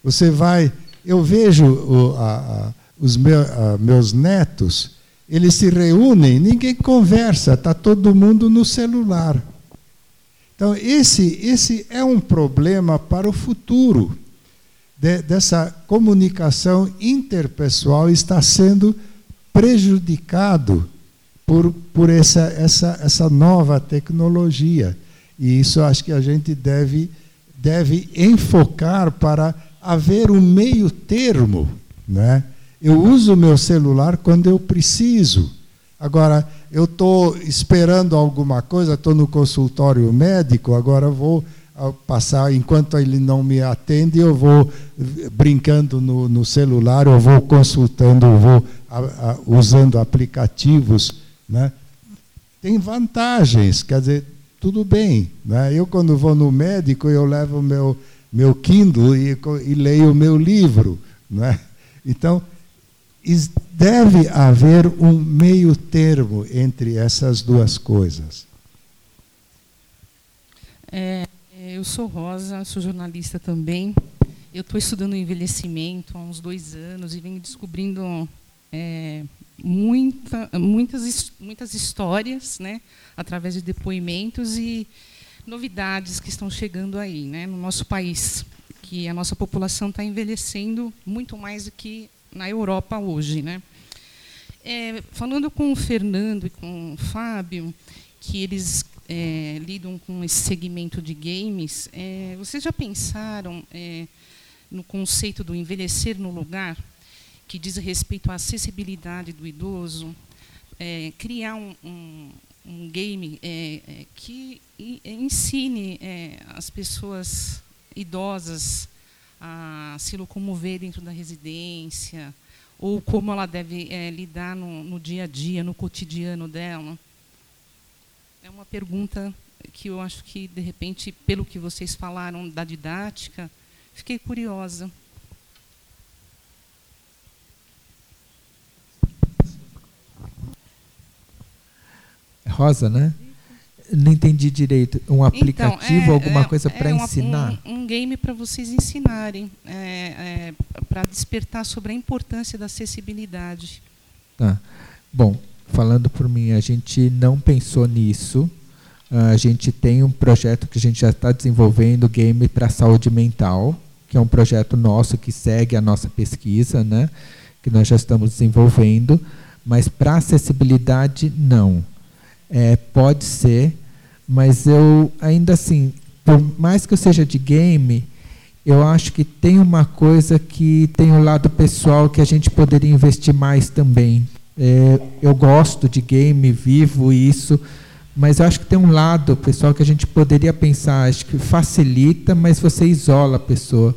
[SPEAKER 3] Você vai, eu vejo o, a, a, os a, meus netos eles se reúnem, ninguém conversa, está todo mundo no celular. Então, esse, esse é um problema para o futuro. De, dessa comunicação interpessoal está sendo prejudicado por, por essa, essa, essa nova tecnologia. E isso acho que a gente deve, deve enfocar para haver um meio termo. Né? Eu uso o meu celular quando eu preciso. Agora, eu estou esperando alguma coisa, estou no consultório médico, agora vou ah, passar, enquanto ele não me atende, eu vou brincando no, no celular, eu vou consultando, eu vou a, a, usando aplicativos. Né? Tem vantagens, quer dizer, tudo bem. Né? Eu, quando vou no médico, eu levo meu, meu Kindle e, e leio o meu livro. Né? Então, deve haver um meio termo entre essas duas coisas.
[SPEAKER 7] É, eu sou Rosa, sou jornalista também. Eu estou estudando envelhecimento há uns dois anos e venho descobrindo é, muita, muitas, muitas histórias, né, através de depoimentos e novidades que estão chegando aí, né, no nosso país, que a nossa população está envelhecendo muito mais do que na Europa hoje. Né? É, falando com o Fernando e com o Fábio, que eles é, lidam com esse segmento de games, é, vocês já pensaram é, no conceito do envelhecer no lugar, que diz respeito à acessibilidade do idoso, é, criar um, um, um game é, que ensine as pessoas idosas a se locomover dentro da residência, ou como ela deve é, lidar no, no, dia a dia, no cotidiano dela? É uma pergunta que eu acho que, de repente, pelo que vocês falaram da didática, fiquei curiosa.
[SPEAKER 4] Rosa, né? Não entendi direito. Um aplicativo,
[SPEAKER 7] então, é,
[SPEAKER 4] alguma
[SPEAKER 7] é,
[SPEAKER 4] coisa para
[SPEAKER 7] é
[SPEAKER 4] ensinar?
[SPEAKER 7] Um, um, game para vocês ensinarem, é, é para despertar sobre a importância da acessibilidade.
[SPEAKER 4] Tá. Bom, falando por mim, a gente não pensou nisso. A gente tem um projeto que a gente já está desenvolvendo, Game para Saúde Mental, que é um projeto nosso que segue a nossa pesquisa, né? que nós já estamos desenvolvendo, mas para acessibilidade, não. É, pode ser, mas eu ainda assim, por mais que eu seja de game, eu acho que tem uma coisa que tem o um lado pessoal que a gente poderia investir mais também. É, eu gosto de game, vivo isso, mas eu acho que tem um lado pessoal que a gente poderia pensar, acho que facilita, mas você isola a pessoa.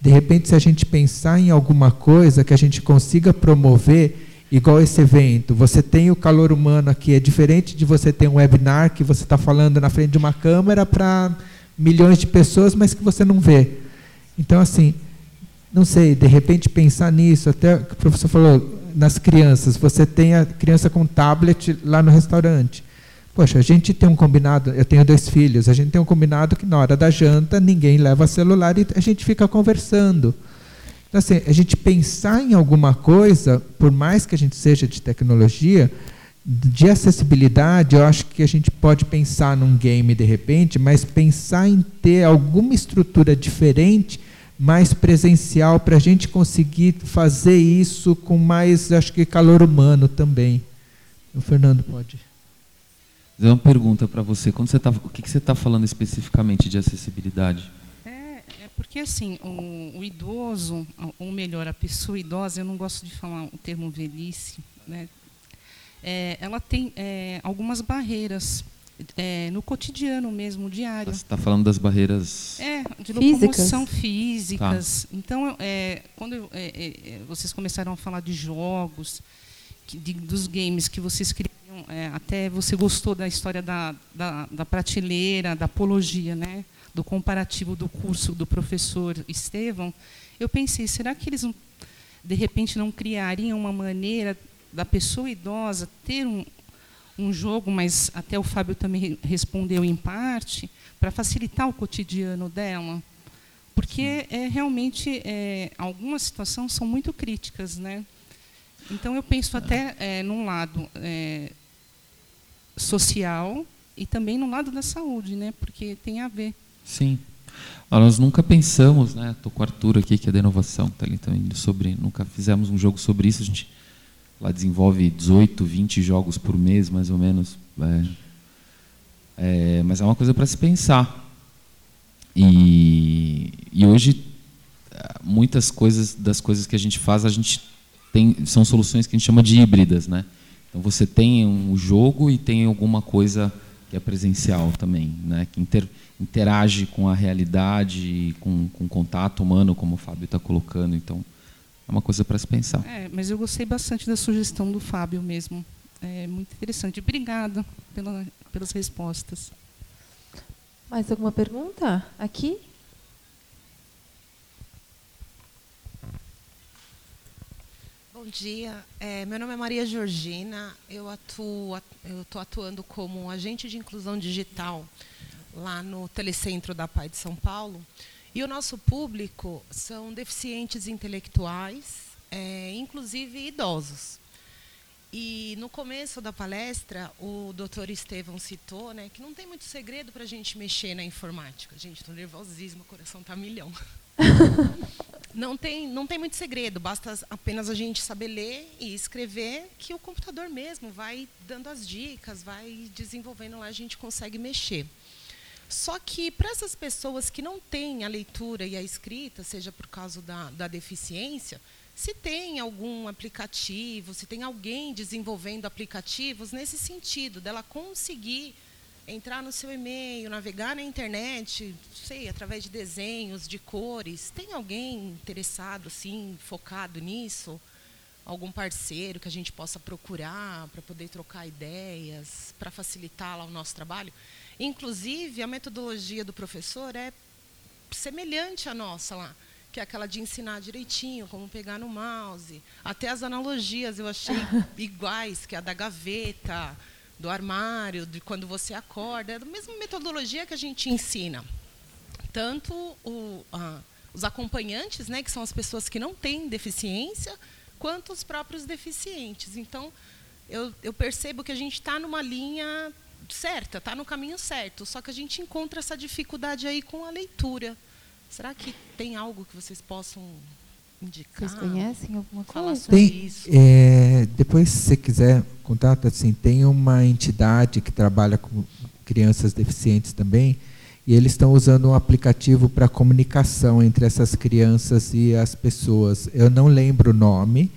[SPEAKER 4] De repente, se a gente pensar em alguma coisa que a gente consiga promover, igual esse evento, você tem o calor humano aqui, é diferente de você ter um webinar que você está falando na frente de uma câmera para milhões de pessoas, mas que você não vê. Então, assim, não sei, de repente pensar nisso, até o que o professor falou, nas crianças, você tem a criança com tablet lá no restaurante. Poxa, a gente tem um combinado, eu tenho dois filhos, a gente tem um combinado que na hora da janta ninguém leva celular e a gente fica conversando. Então, assim, a gente pensar em alguma coisa, por mais que a gente seja de tecnologia, de acessibilidade, eu acho que a gente pode pensar num game de repente, mas pensar em ter alguma estrutura diferente, mais presencial, para a gente conseguir fazer isso com mais, acho que, calor humano também. O Fernando pode.
[SPEAKER 2] Fazer uma pergunta para você. Quando você tá, o que, que você está falando especificamente de acessibilidade?
[SPEAKER 7] Porque, assim, o, o, idoso, ou melhor, a pessoa idosa, eu não gosto de falar o termo velhice, né? É, ela tem é, algumas barreiras é, no cotidiano mesmo, diário.
[SPEAKER 2] Você está falando das barreiras
[SPEAKER 7] é, de locomoção físicas. Tá. Então, é, quando é, é, vocês começaram a falar de jogos, que, de, dos games que vocês criam, até você gostou da história da, da, da prateleira, da apologia, né? Do comparativo do curso do professor Estevão, eu pensei, será que eles, de repente, não criariam uma maneira da pessoa idosa ter um, um jogo, mas até o Fábio também respondeu em parte, para facilitar o cotidiano dela? Porque é, realmente é, algumas situações são muito críticas. Né? Então, eu penso até é, num lado é, social e também no lado da saúde, né? porque tem a ver.
[SPEAKER 2] Sim. Ah, nós nunca pensamos, né? Estou com o Arthur aqui, que é da inovação, tá ali também sobre. Nunca fizemos um jogo sobre isso. A gente lá desenvolve 18, 20 jogos por mês, mais ou menos. É, é, mas é uma coisa para se pensar. E, e hoje muitas coisas das coisas que a gente faz a gente tem são soluções que a gente chama de híbridas, né? Então você tem um jogo e tem alguma coisa que é presencial também, né? Que inter, interage com a realidade, com, com contato humano, como o Fábio está colocando. Então, é uma coisa para se pensar.
[SPEAKER 7] É, mas eu gostei bastante da sugestão do Fábio mesmo. É muito interessante. Obrigada pela, pelas respostas.
[SPEAKER 6] Mais alguma pergunta? Aqui?
[SPEAKER 8] Bom dia, é, meu nome é Maria Georgina, eu atuo, eu estou atuando como agente de inclusão digital lá no Telecentro da Pai de São Paulo. E o nosso público são deficientes intelectuais, é, inclusive idosos. E no começo da palestra, o doutor Estevão citou né, que não tem muito segredo para a gente mexer na informática. Gente, estou nervosíssima, o coração está milhão. *laughs* não, tem, não tem muito segredo, basta apenas a gente saber ler e escrever, que o computador mesmo vai dando as dicas, vai desenvolvendo lá, a gente consegue mexer. Só que para essas pessoas que não têm a leitura e a escrita, seja por causa da, da deficiência, se tem algum aplicativo, se tem alguém desenvolvendo aplicativos nesse sentido, dela conseguir entrar no seu e-mail, navegar na internet, sei, através de desenhos, de cores, tem alguém interessado, assim, focado nisso? Algum parceiro que a gente possa procurar para poder trocar ideias, para facilitar lá o nosso trabalho? Inclusive, a metodologia do professor é semelhante à nossa lá, que é aquela de ensinar direitinho, como pegar no mouse. Até as analogias eu achei *laughs* iguais, que é a da gaveta, do armário, de quando você acorda, é a mesma metodologia que a gente ensina. Tanto o, os acompanhantes, né, que são as pessoas que não têm deficiência, quanto os próprios deficientes. Então, eu, eu percebo que a gente está numa linha certa, está no caminho certo, só que a gente encontra essa dificuldade aí com a leitura. Será que tem algo que vocês possam indicar?
[SPEAKER 6] Vocês conhecem alguma
[SPEAKER 8] Falar
[SPEAKER 6] coisa?
[SPEAKER 8] sobre
[SPEAKER 4] Tem,
[SPEAKER 8] isso?
[SPEAKER 4] é, depois, se você quiser, contato assim, tem uma entidade que trabalha com crianças deficientes também, e eles estão usando um aplicativo para comunicação entre essas crianças e as pessoas. Eu não lembro o nome,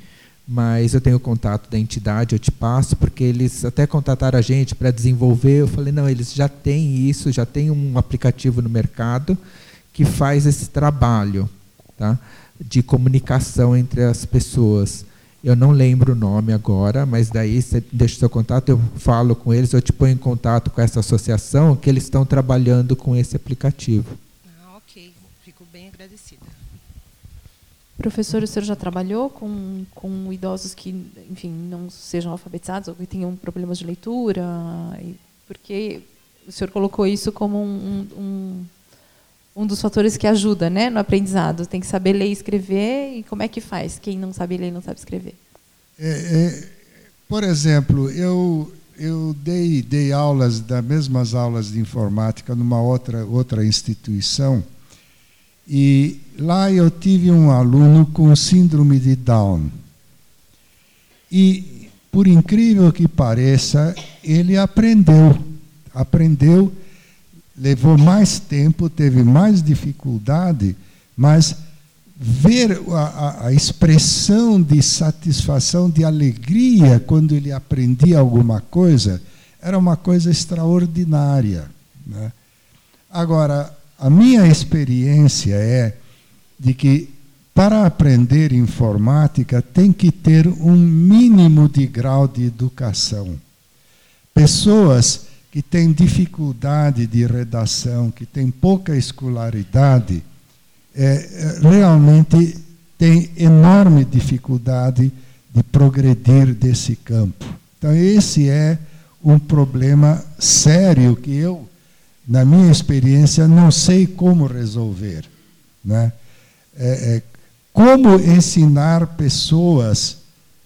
[SPEAKER 4] mas eu tenho contato da entidade, eu te passo, porque eles até contataram a gente para desenvolver. Eu falei, não, eles já têm isso, já tem um aplicativo no mercado que faz esse trabalho tá? de comunicação entre as pessoas. Eu não lembro o nome agora, mas daí você deixa o seu contato, eu falo com eles, eu te ponho em contato com essa associação que eles estão trabalhando com esse aplicativo.
[SPEAKER 8] Ah, ok. Fico bem agradecida.
[SPEAKER 6] Professor, o senhor já trabalhou com, com idosos que, enfim, não sejam alfabetizados ou que tenham problemas de leitura? Porque o senhor colocou isso como um, um, um dos fatores que ajuda né, no aprendizado. Tem que saber ler e escrever. E como é que faz? Quem não sabe ler e não sabe escrever?
[SPEAKER 3] É, é, por exemplo, eu, eu dei, dei aulas, das mesmas aulas de informática numa outra, outra instituição, e lá eu tive um aluno com síndrome de Down. E, por incrível que pareça, ele aprendeu. Aprendeu, levou mais tempo, teve mais dificuldade, mas ver a, a- a expressão de satisfação, de alegria quando ele aprendia alguma coisa, era uma coisa extraordinária. né? Agora, a minha experiência é de que para aprender informática tem que ter um mínimo de grau de educação. Pessoas que têm dificuldade de redação, que têm pouca escolaridade, é, é, realmente têm enorme dificuldade de progredir desse campo. Então, esse é um problema sério que eu, na minha experiência, não sei como resolver. Né? É, é, como ensinar pessoas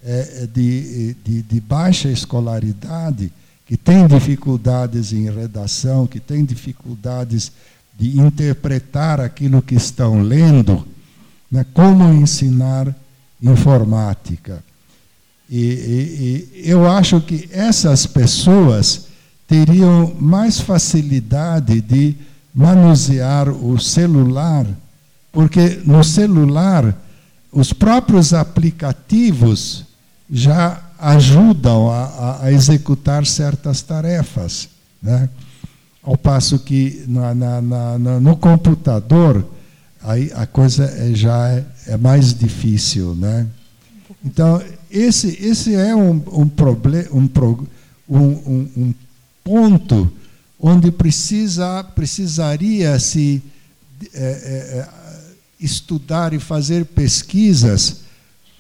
[SPEAKER 3] é, de, de, de baixa escolaridade, que têm dificuldades em redação, que têm dificuldades de interpretar aquilo que estão lendo, né, como ensinar informática. E, e- e eu acho que essas pessoas teriam mais facilidade de manusear o celular, porque no celular os próprios aplicativos já ajudam a, a- executar certas tarefas. Né? Ao passo que na- na- na- no computador aí a coisa é- já é, é mais difícil. Né? Então, esse, esse é um, um, proble- um, um, um- ponto onde precisa, precisaria se eh, eh, estudar e fazer pesquisas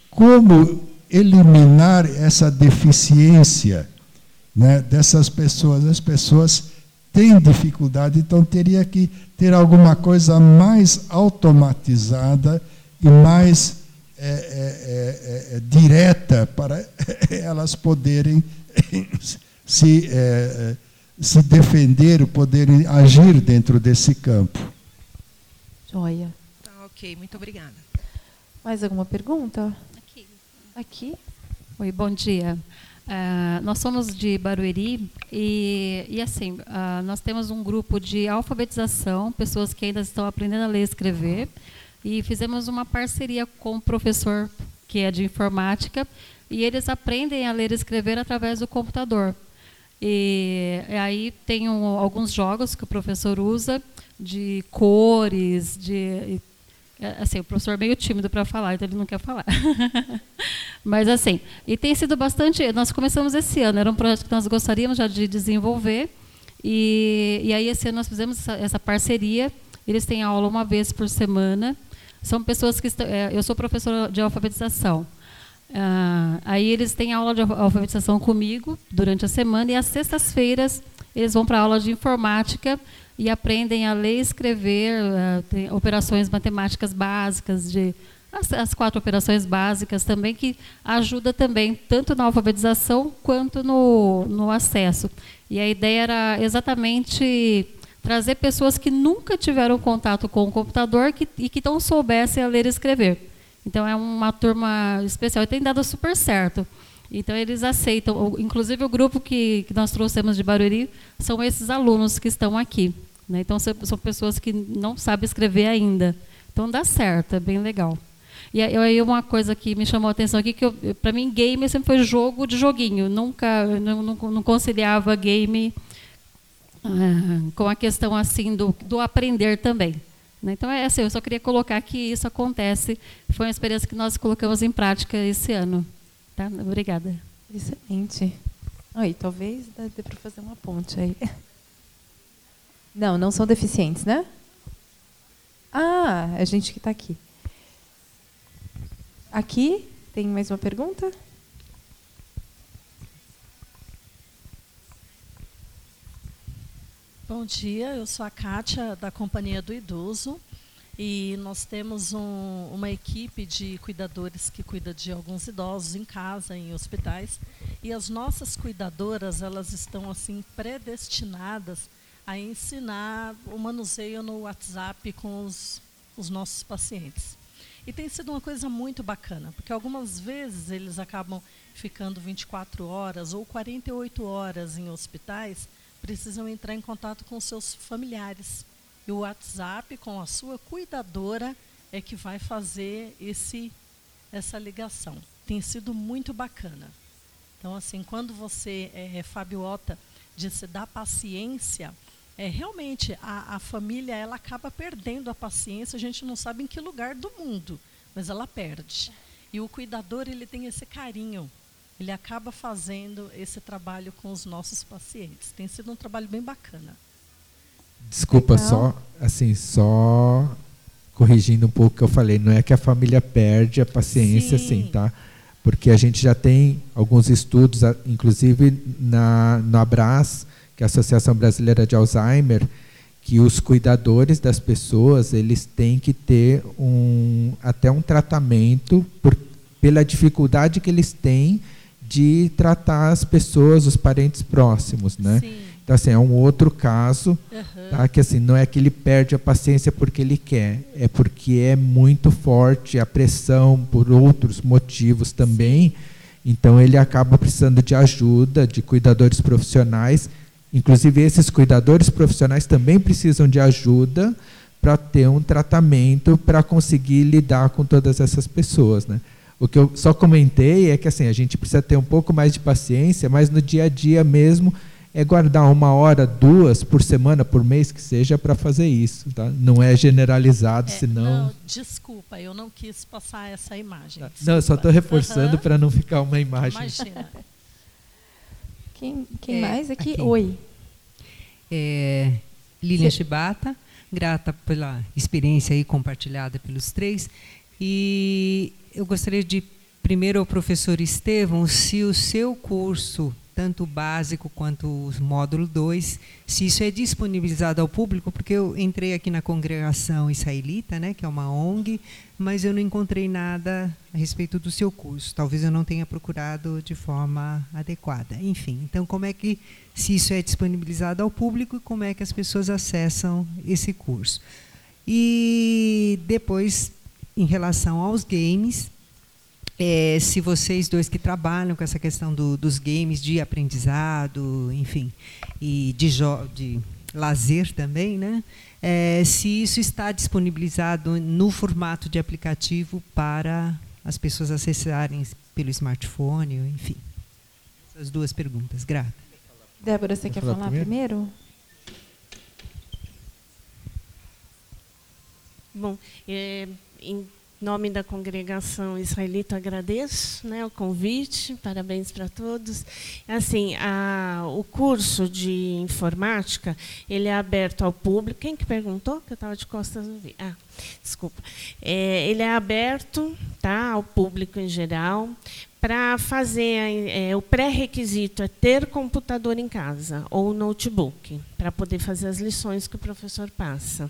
[SPEAKER 3] como eliminar essa deficiência né, dessas pessoas. As pessoas têm dificuldade, então teria que ter alguma coisa mais automatizada e mais é, é, é, é, direta para *laughs* elas poderem *laughs* se, é, é, se defender, poderem agir dentro desse campo.
[SPEAKER 6] Joia.
[SPEAKER 8] Ok. Muito obrigada.
[SPEAKER 6] Mais alguma pergunta?
[SPEAKER 9] Aqui.
[SPEAKER 6] Aqui?
[SPEAKER 9] Oi, bom dia. Ah, nós somos de Barueri e, e assim, ah, nós temos um grupo de alfabetização, pessoas que ainda estão aprendendo a ler e escrever, e fizemos uma parceria com um professor que é de informática, e eles aprendem a ler e escrever através do computador. E, e aí tem um- alguns jogos que o professor usa de cores, de assim, o professor é meio tímido para falar, então ele não quer falar. *laughs* Mas assim, e tem sido bastante. Nós começamos esse ano, era um projeto que nós gostaríamos já de desenvolver. E, e aí esse ano nós fizemos essa, essa parceria. Eles têm aula uma vez por semana. São pessoas que estão. é, eu sou professora de alfabetização. Ah, aí eles têm aula de alfabetização comigo durante a semana e às sextas-feiras eles vão para aula de informática e aprendem a ler e escrever uh, operações matemáticas básicas de as, as, quatro operações básicas também que ajuda também tanto na alfabetização quanto no, no acesso e a ideia era exatamente trazer pessoas que nunca tiveram contato com o computador que, e que não soubessem a ler e escrever então é uma turma especial e tem dado super certo. Então eles aceitam, inclusive o grupo que, nós trouxemos de Barueri são esses alunos que estão aqui. Né? Então são pessoas que não sabem escrever ainda. Então dá certo, é bem legal. E aí uma coisa que me chamou a atenção aqui que para mim game sempre foi jogo de joguinho, nunca não, não, não conciliava game ah, com a questão assim do, do aprender também. Né? Então, é assim, eu só queria colocar que isso acontece. Foi uma experiência que nós colocamos em prática esse ano. Tá? Obrigada.
[SPEAKER 6] Excelente. Aí, talvez dê para fazer uma ponte aí. Não, não são deficientes, né? Ah, a gente que está aqui. Aqui, tem mais uma pergunta?
[SPEAKER 10] Bom dia, eu sou a Kátia, da Companhia do Idoso, e nós temos um, uma equipe de cuidadores que cuida de alguns idosos em casa, em hospitais, e as nossas cuidadoras, elas estão assim predestinadas a ensinar o manuseio no WhatsApp com os, os nossos pacientes. E tem sido uma coisa muito bacana, porque algumas vezes eles acabam ficando 24 horas ou 48 horas em hospitais, precisam entrar em contato com seus familiares. E o WhatsApp, com a sua cuidadora, é que vai fazer esse, essa ligação. Tem sido muito bacana. Então, assim, quando você, é, Fabiota, disse da paciência, é, realmente a, a família ela acaba perdendo a paciência, a gente não sabe em que lugar do mundo, mas ela perde. E o cuidador ele tem esse carinho ele acaba fazendo esse trabalho com os nossos pacientes. Tem sido um trabalho bem bacana.
[SPEAKER 4] Desculpa, Legal. só assim, só corrigindo um pouco o que eu falei, não é que a família perde a paciência, Sim. assim, tá? Porque a gente já tem alguns estudos, inclusive na, no Abras, que é a Associação Brasileira de Alzheimer, que os cuidadores das pessoas eles têm que ter um, até um tratamento por, pela dificuldade que eles têm de tratar as pessoas, os parentes próximos, né? Sim. Então assim é um outro caso, uhum. tá? Que assim não é que ele perde a paciência porque ele quer, é porque é muito forte a pressão por outros motivos também. Então ele acaba precisando de ajuda de cuidadores profissionais. Inclusive esses cuidadores profissionais também precisam de ajuda para ter um tratamento para conseguir lidar com todas essas pessoas, né? O que eu só comentei é que assim, a gente precisa ter um pouco mais de paciência, mas no dia a dia mesmo é guardar uma hora, duas por semana, por mês que seja, para fazer isso. Tá? Não é generalizado, é, senão. Não,
[SPEAKER 10] desculpa, eu não quis passar essa imagem. Tá.
[SPEAKER 4] Não, eu só estou reforçando uhum. para não ficar uma imagem. Imagina.
[SPEAKER 6] quem quem é, mais aqui? aqui? Oi.
[SPEAKER 11] É, Lilian Chibata, grata pela experiência aí compartilhada pelos três. E eu gostaria de primeiro ao professor Estevam se o seu curso, tanto o básico quanto o módulo 2, se isso é disponibilizado ao público, porque eu entrei aqui na congregação israelita, né, que é uma ONG, mas eu não encontrei nada a respeito do seu curso. Talvez eu não tenha procurado de forma adequada. Enfim, então como é que se isso é disponibilizado ao público e como é que as pessoas acessam esse curso? E depois em relação aos games, é, se vocês dois que trabalham com essa questão do, dos games de aprendizado, enfim, e de, de lazer também, né? É, se isso está disponibilizado no formato de aplicativo para as pessoas acessarem pelo smartphone, enfim. Essas duas perguntas. Grata.
[SPEAKER 6] Débora, você quer falar, falar primeiro? primeiro?
[SPEAKER 12] Bom, é, em nome da congregação israelita, agradeço né, o convite, parabéns para todos. Assim, a, o curso de informática ele é aberto ao público. Quem que perguntou? Que eu estava de costas não vi. Ah, desculpa. É, ele é aberto tá, ao público em geral. Para fazer é, o pré-requisito é ter computador em casa ou notebook para poder fazer as lições que o professor passa.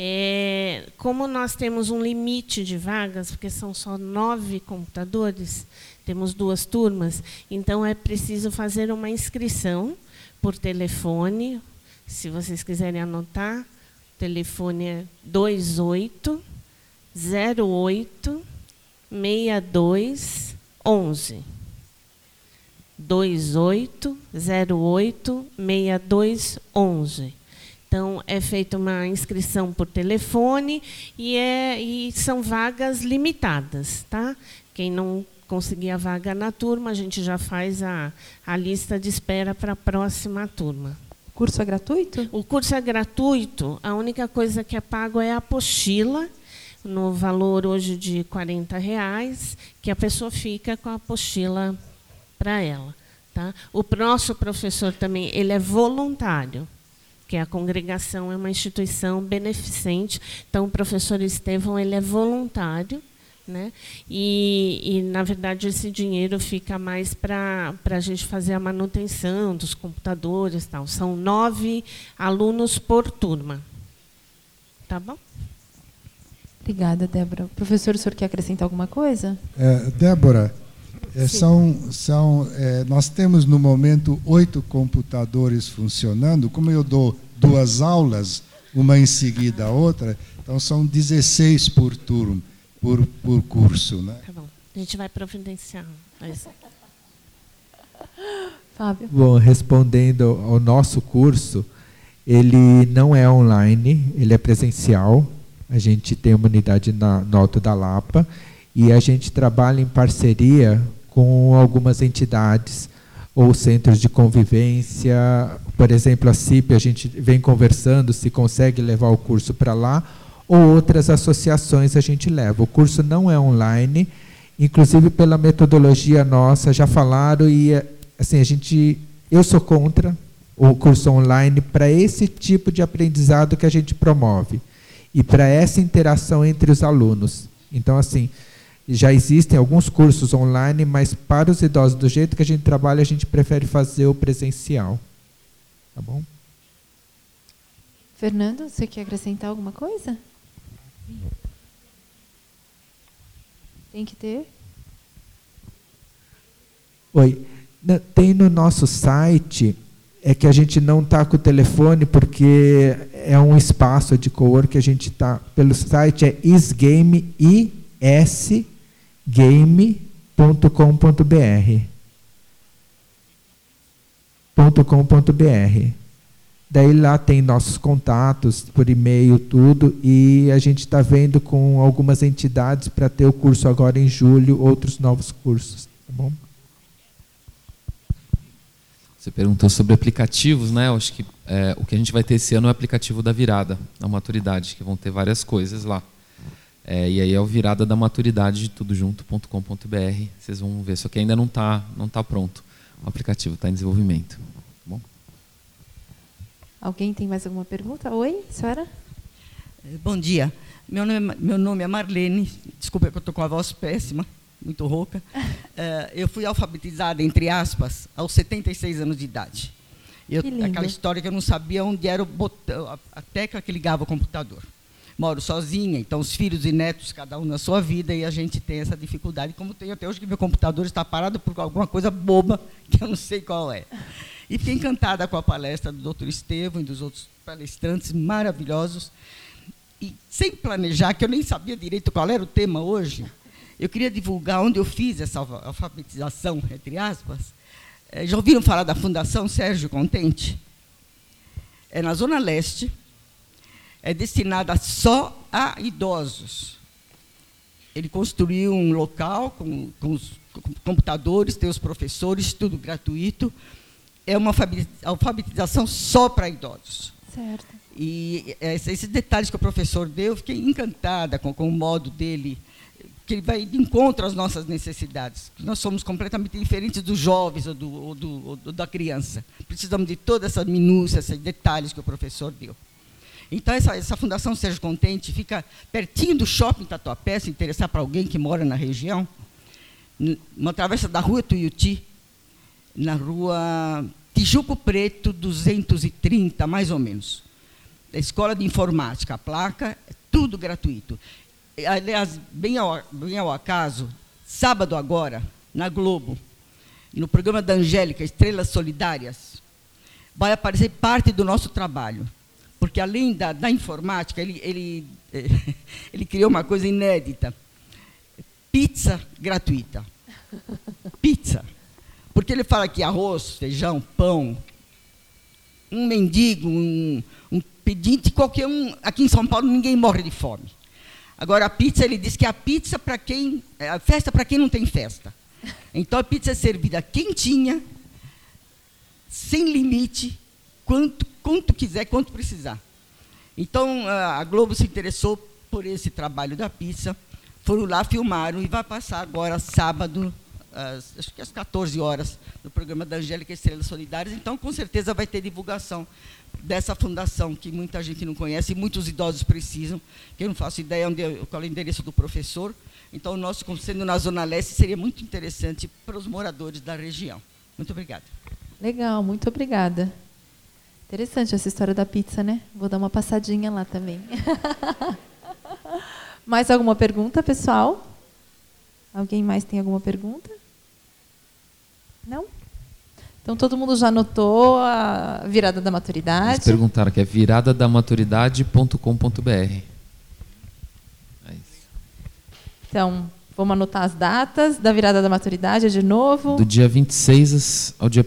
[SPEAKER 12] É, como nós temos um limite de vagas, porque são só nove computadores, temos duas turmas, então é preciso fazer uma inscrição por telefone. Se vocês quiserem anotar, o telefone é 28 08 62 11 28 08 62 11. Então, é feita uma inscrição por telefone e, é, e são vagas limitadas. Tá? Quem não conseguir a vaga na turma, a gente já faz a, a lista de espera para a próxima turma.
[SPEAKER 6] O curso é gratuito?
[SPEAKER 12] O curso é gratuito. A única coisa que é pago é a apostila, no valor hoje de R$ reais, que a pessoa fica com a apostila para ela. Tá? O nosso professor também ele é voluntário, que a congregação é uma instituição beneficente. Então, o professor Estevão ele é voluntário né? E, e, na verdade, esse dinheiro fica mais para a gente fazer a manutenção dos computadores. Tal. São nove alunos por turma. Tá bom?
[SPEAKER 6] Obrigada, Débora. Professor, o senhor quer acrescentar alguma coisa?
[SPEAKER 3] É, Débora, são, são, é, nós temos no momento oito computadores funcionando. Como eu dou duas aulas, uma em seguida a outra, então são 16 por turno por, por curso. Né?
[SPEAKER 12] Tá bom. A gente vai providenciar.
[SPEAKER 6] Fábio.
[SPEAKER 4] Bom, respondendo ao nosso curso, ele não é online, ele é presencial. A gente tem uma unidade na, no Alto da Lapa e a gente trabalha em parceria com algumas entidades ou centros de convivência. Por exemplo, a CIP, a gente vem conversando se consegue levar o curso para lá ou outras associações a gente leva. O curso não é online, inclusive pela metodologia nossa, já falaram e assim, a gente eu sou contra o curso online para esse tipo de aprendizado que a gente promove e para essa interação entre os alunos. Então assim, já existem alguns cursos online, mas para os idosos do jeito que a gente trabalha, a gente prefere fazer o presencial. Tá bom?
[SPEAKER 6] Fernando, você quer acrescentar alguma coisa? Tem que ter?
[SPEAKER 4] Oi. Tem no nosso site, é que a gente não está com o telefone porque é um espaço de co que a gente está. Pelo site é isgame, isgame.com.br. .com.br. Daí lá tem nossos contatos por e-mail, tudo, e a gente está vendo com algumas entidades para ter o curso agora em julho, outros novos cursos. Tá bom?
[SPEAKER 2] Você perguntou sobre aplicativos, né? Eu acho que é, o que a gente vai ter esse ano é o aplicativo da virada, da maturidade, que vão ter várias coisas lá. É, e aí é o virada da maturidade de tudo junto.com.br. Vocês vão ver, só que ainda não está não tá pronto. O aplicativo está em desenvolvimento.
[SPEAKER 6] Alguém tem mais alguma pergunta? Oi, senhora?
[SPEAKER 13] Eh, bom dia. Meu nome, é, meu nome é Marlene. Desculpa que eu estou com a voz péssima, muito rouca. Uh, *laughs* eu fui alfabetizada, entre aspas, aos 76 anos de idade. Eu, aquela história que eu não sabia onde era o botão, a tecla que ligava o computador. Moro sozinha, então os filhos e netos, cada um na sua vida, e a gente tem essa dificuldade, como tem até hoje que meu computador está parado por alguma coisa boba *laughs* que eu não sei qual é. E fiquei encantada com a palestra do Dr. Estevam e dos outros palestrantes maravilhosos. E sem planejar, que eu nem sabia direito qual era o tema hoje, eu queria divulgar onde eu fiz essa alfabetização, entre aspas. É, já ouviram falar da Fundação Sérgio Contente? É na Zona Leste, é destinada só a idosos. Ele construiu um local com, com os computadores, tem os professores, tudo gratuito é uma alfabetização só para idosos.
[SPEAKER 6] Certo.
[SPEAKER 13] E esses detalhes que o professor deu, fiquei encantada com, com o modo dele, que ele vai de encontro às nossas necessidades. Nós somos completamente diferentes dos jovens ou, do, ou, do, ou da criança. Precisamos de toda essa minúcia, esses detalhes que o professor deu. Então, essa, essa Fundação Sérgio Contente fica pertinho do shopping Tatuapé, se interessar para alguém que mora na região, uma travessa da rua Tuiuti, na rua Tijuco Preto 230, mais ou menos. Da Escola de Informática, a placa, é tudo gratuito. Aliás, bem ao, bem ao acaso, sábado agora, na Globo, no programa da Angélica, Estrelas Solidárias, vai aparecer parte do nosso trabalho. Porque, além da, da informática, ele, ele, *laughs* ele criou uma coisa inédita. Pizza gratuita. Pizza. Porque ele fala que arroz, feijão, pão, um mendigo, um, um pedinte, qualquer um, aqui em São Paulo ninguém morre de fome. Agora a pizza, ele diz que é a pizza para quem, é a festa para quem não tem festa. Então a pizza é servida quentinha, sem limite, quanto, quanto quiser, quanto precisar. Então a Globo se interessou por esse trabalho da pizza, foram lá, filmaram e vai passar agora sábado, às, acho que às 14 horas, no programa da Angélica Estrelas Solidárias. Então, com certeza, vai ter divulgação dessa fundação que muita gente não conhece e muitos idosos precisam, que eu não faço ideia onde, qual é o endereço do professor. Então, o nosso, sendo na Zona Leste, seria muito interessante para os moradores da região. Muito obrigada.
[SPEAKER 1] Legal, muito obrigada. Interessante essa história da pizza, né? Vou dar uma passadinha lá também. *laughs* mais alguma pergunta, pessoal? Alguém mais tem alguma pergunta? Não? Então todo mundo já anotou a virada da maturidade. Eles
[SPEAKER 2] perguntaram que é viradadamaturidade.com.br. É
[SPEAKER 1] isso. Então, vamos anotar as datas da virada da maturidade de novo.
[SPEAKER 2] Do dia 26 ao dia 1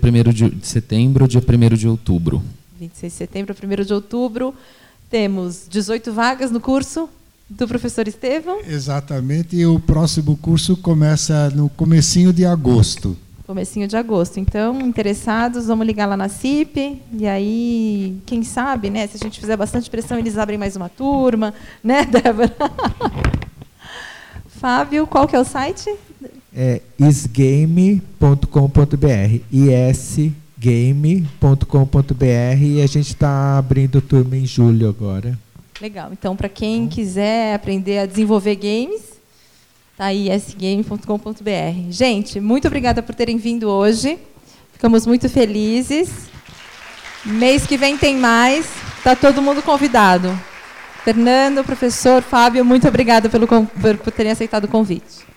[SPEAKER 2] de setembro, ao dia 1 de outubro.
[SPEAKER 1] 26 de setembro a 1 de outubro. Temos 18 vagas no curso do professor Estevão.
[SPEAKER 3] Exatamente, e o próximo curso começa no comecinho de agosto.
[SPEAKER 1] Comecinho de agosto. Então, interessados, vamos ligar lá na CIP, e aí, quem sabe, né, se a gente fizer bastante pressão, eles abrem mais uma turma, *laughs* né, Débora? *laughs* Fábio, qual que é o site?
[SPEAKER 4] É isgame.com.br, isgame.com.br, e a gente está abrindo turma em julho agora.
[SPEAKER 1] Legal. Então, para quem quiser aprender a desenvolver games, tá aí sgame.com.br. Gente, muito obrigada por terem vindo hoje. Ficamos muito felizes. Mês que vem tem mais. Está todo mundo convidado. Fernando, professor, Fábio, muito obrigada pelo, por, por terem aceitado o convite.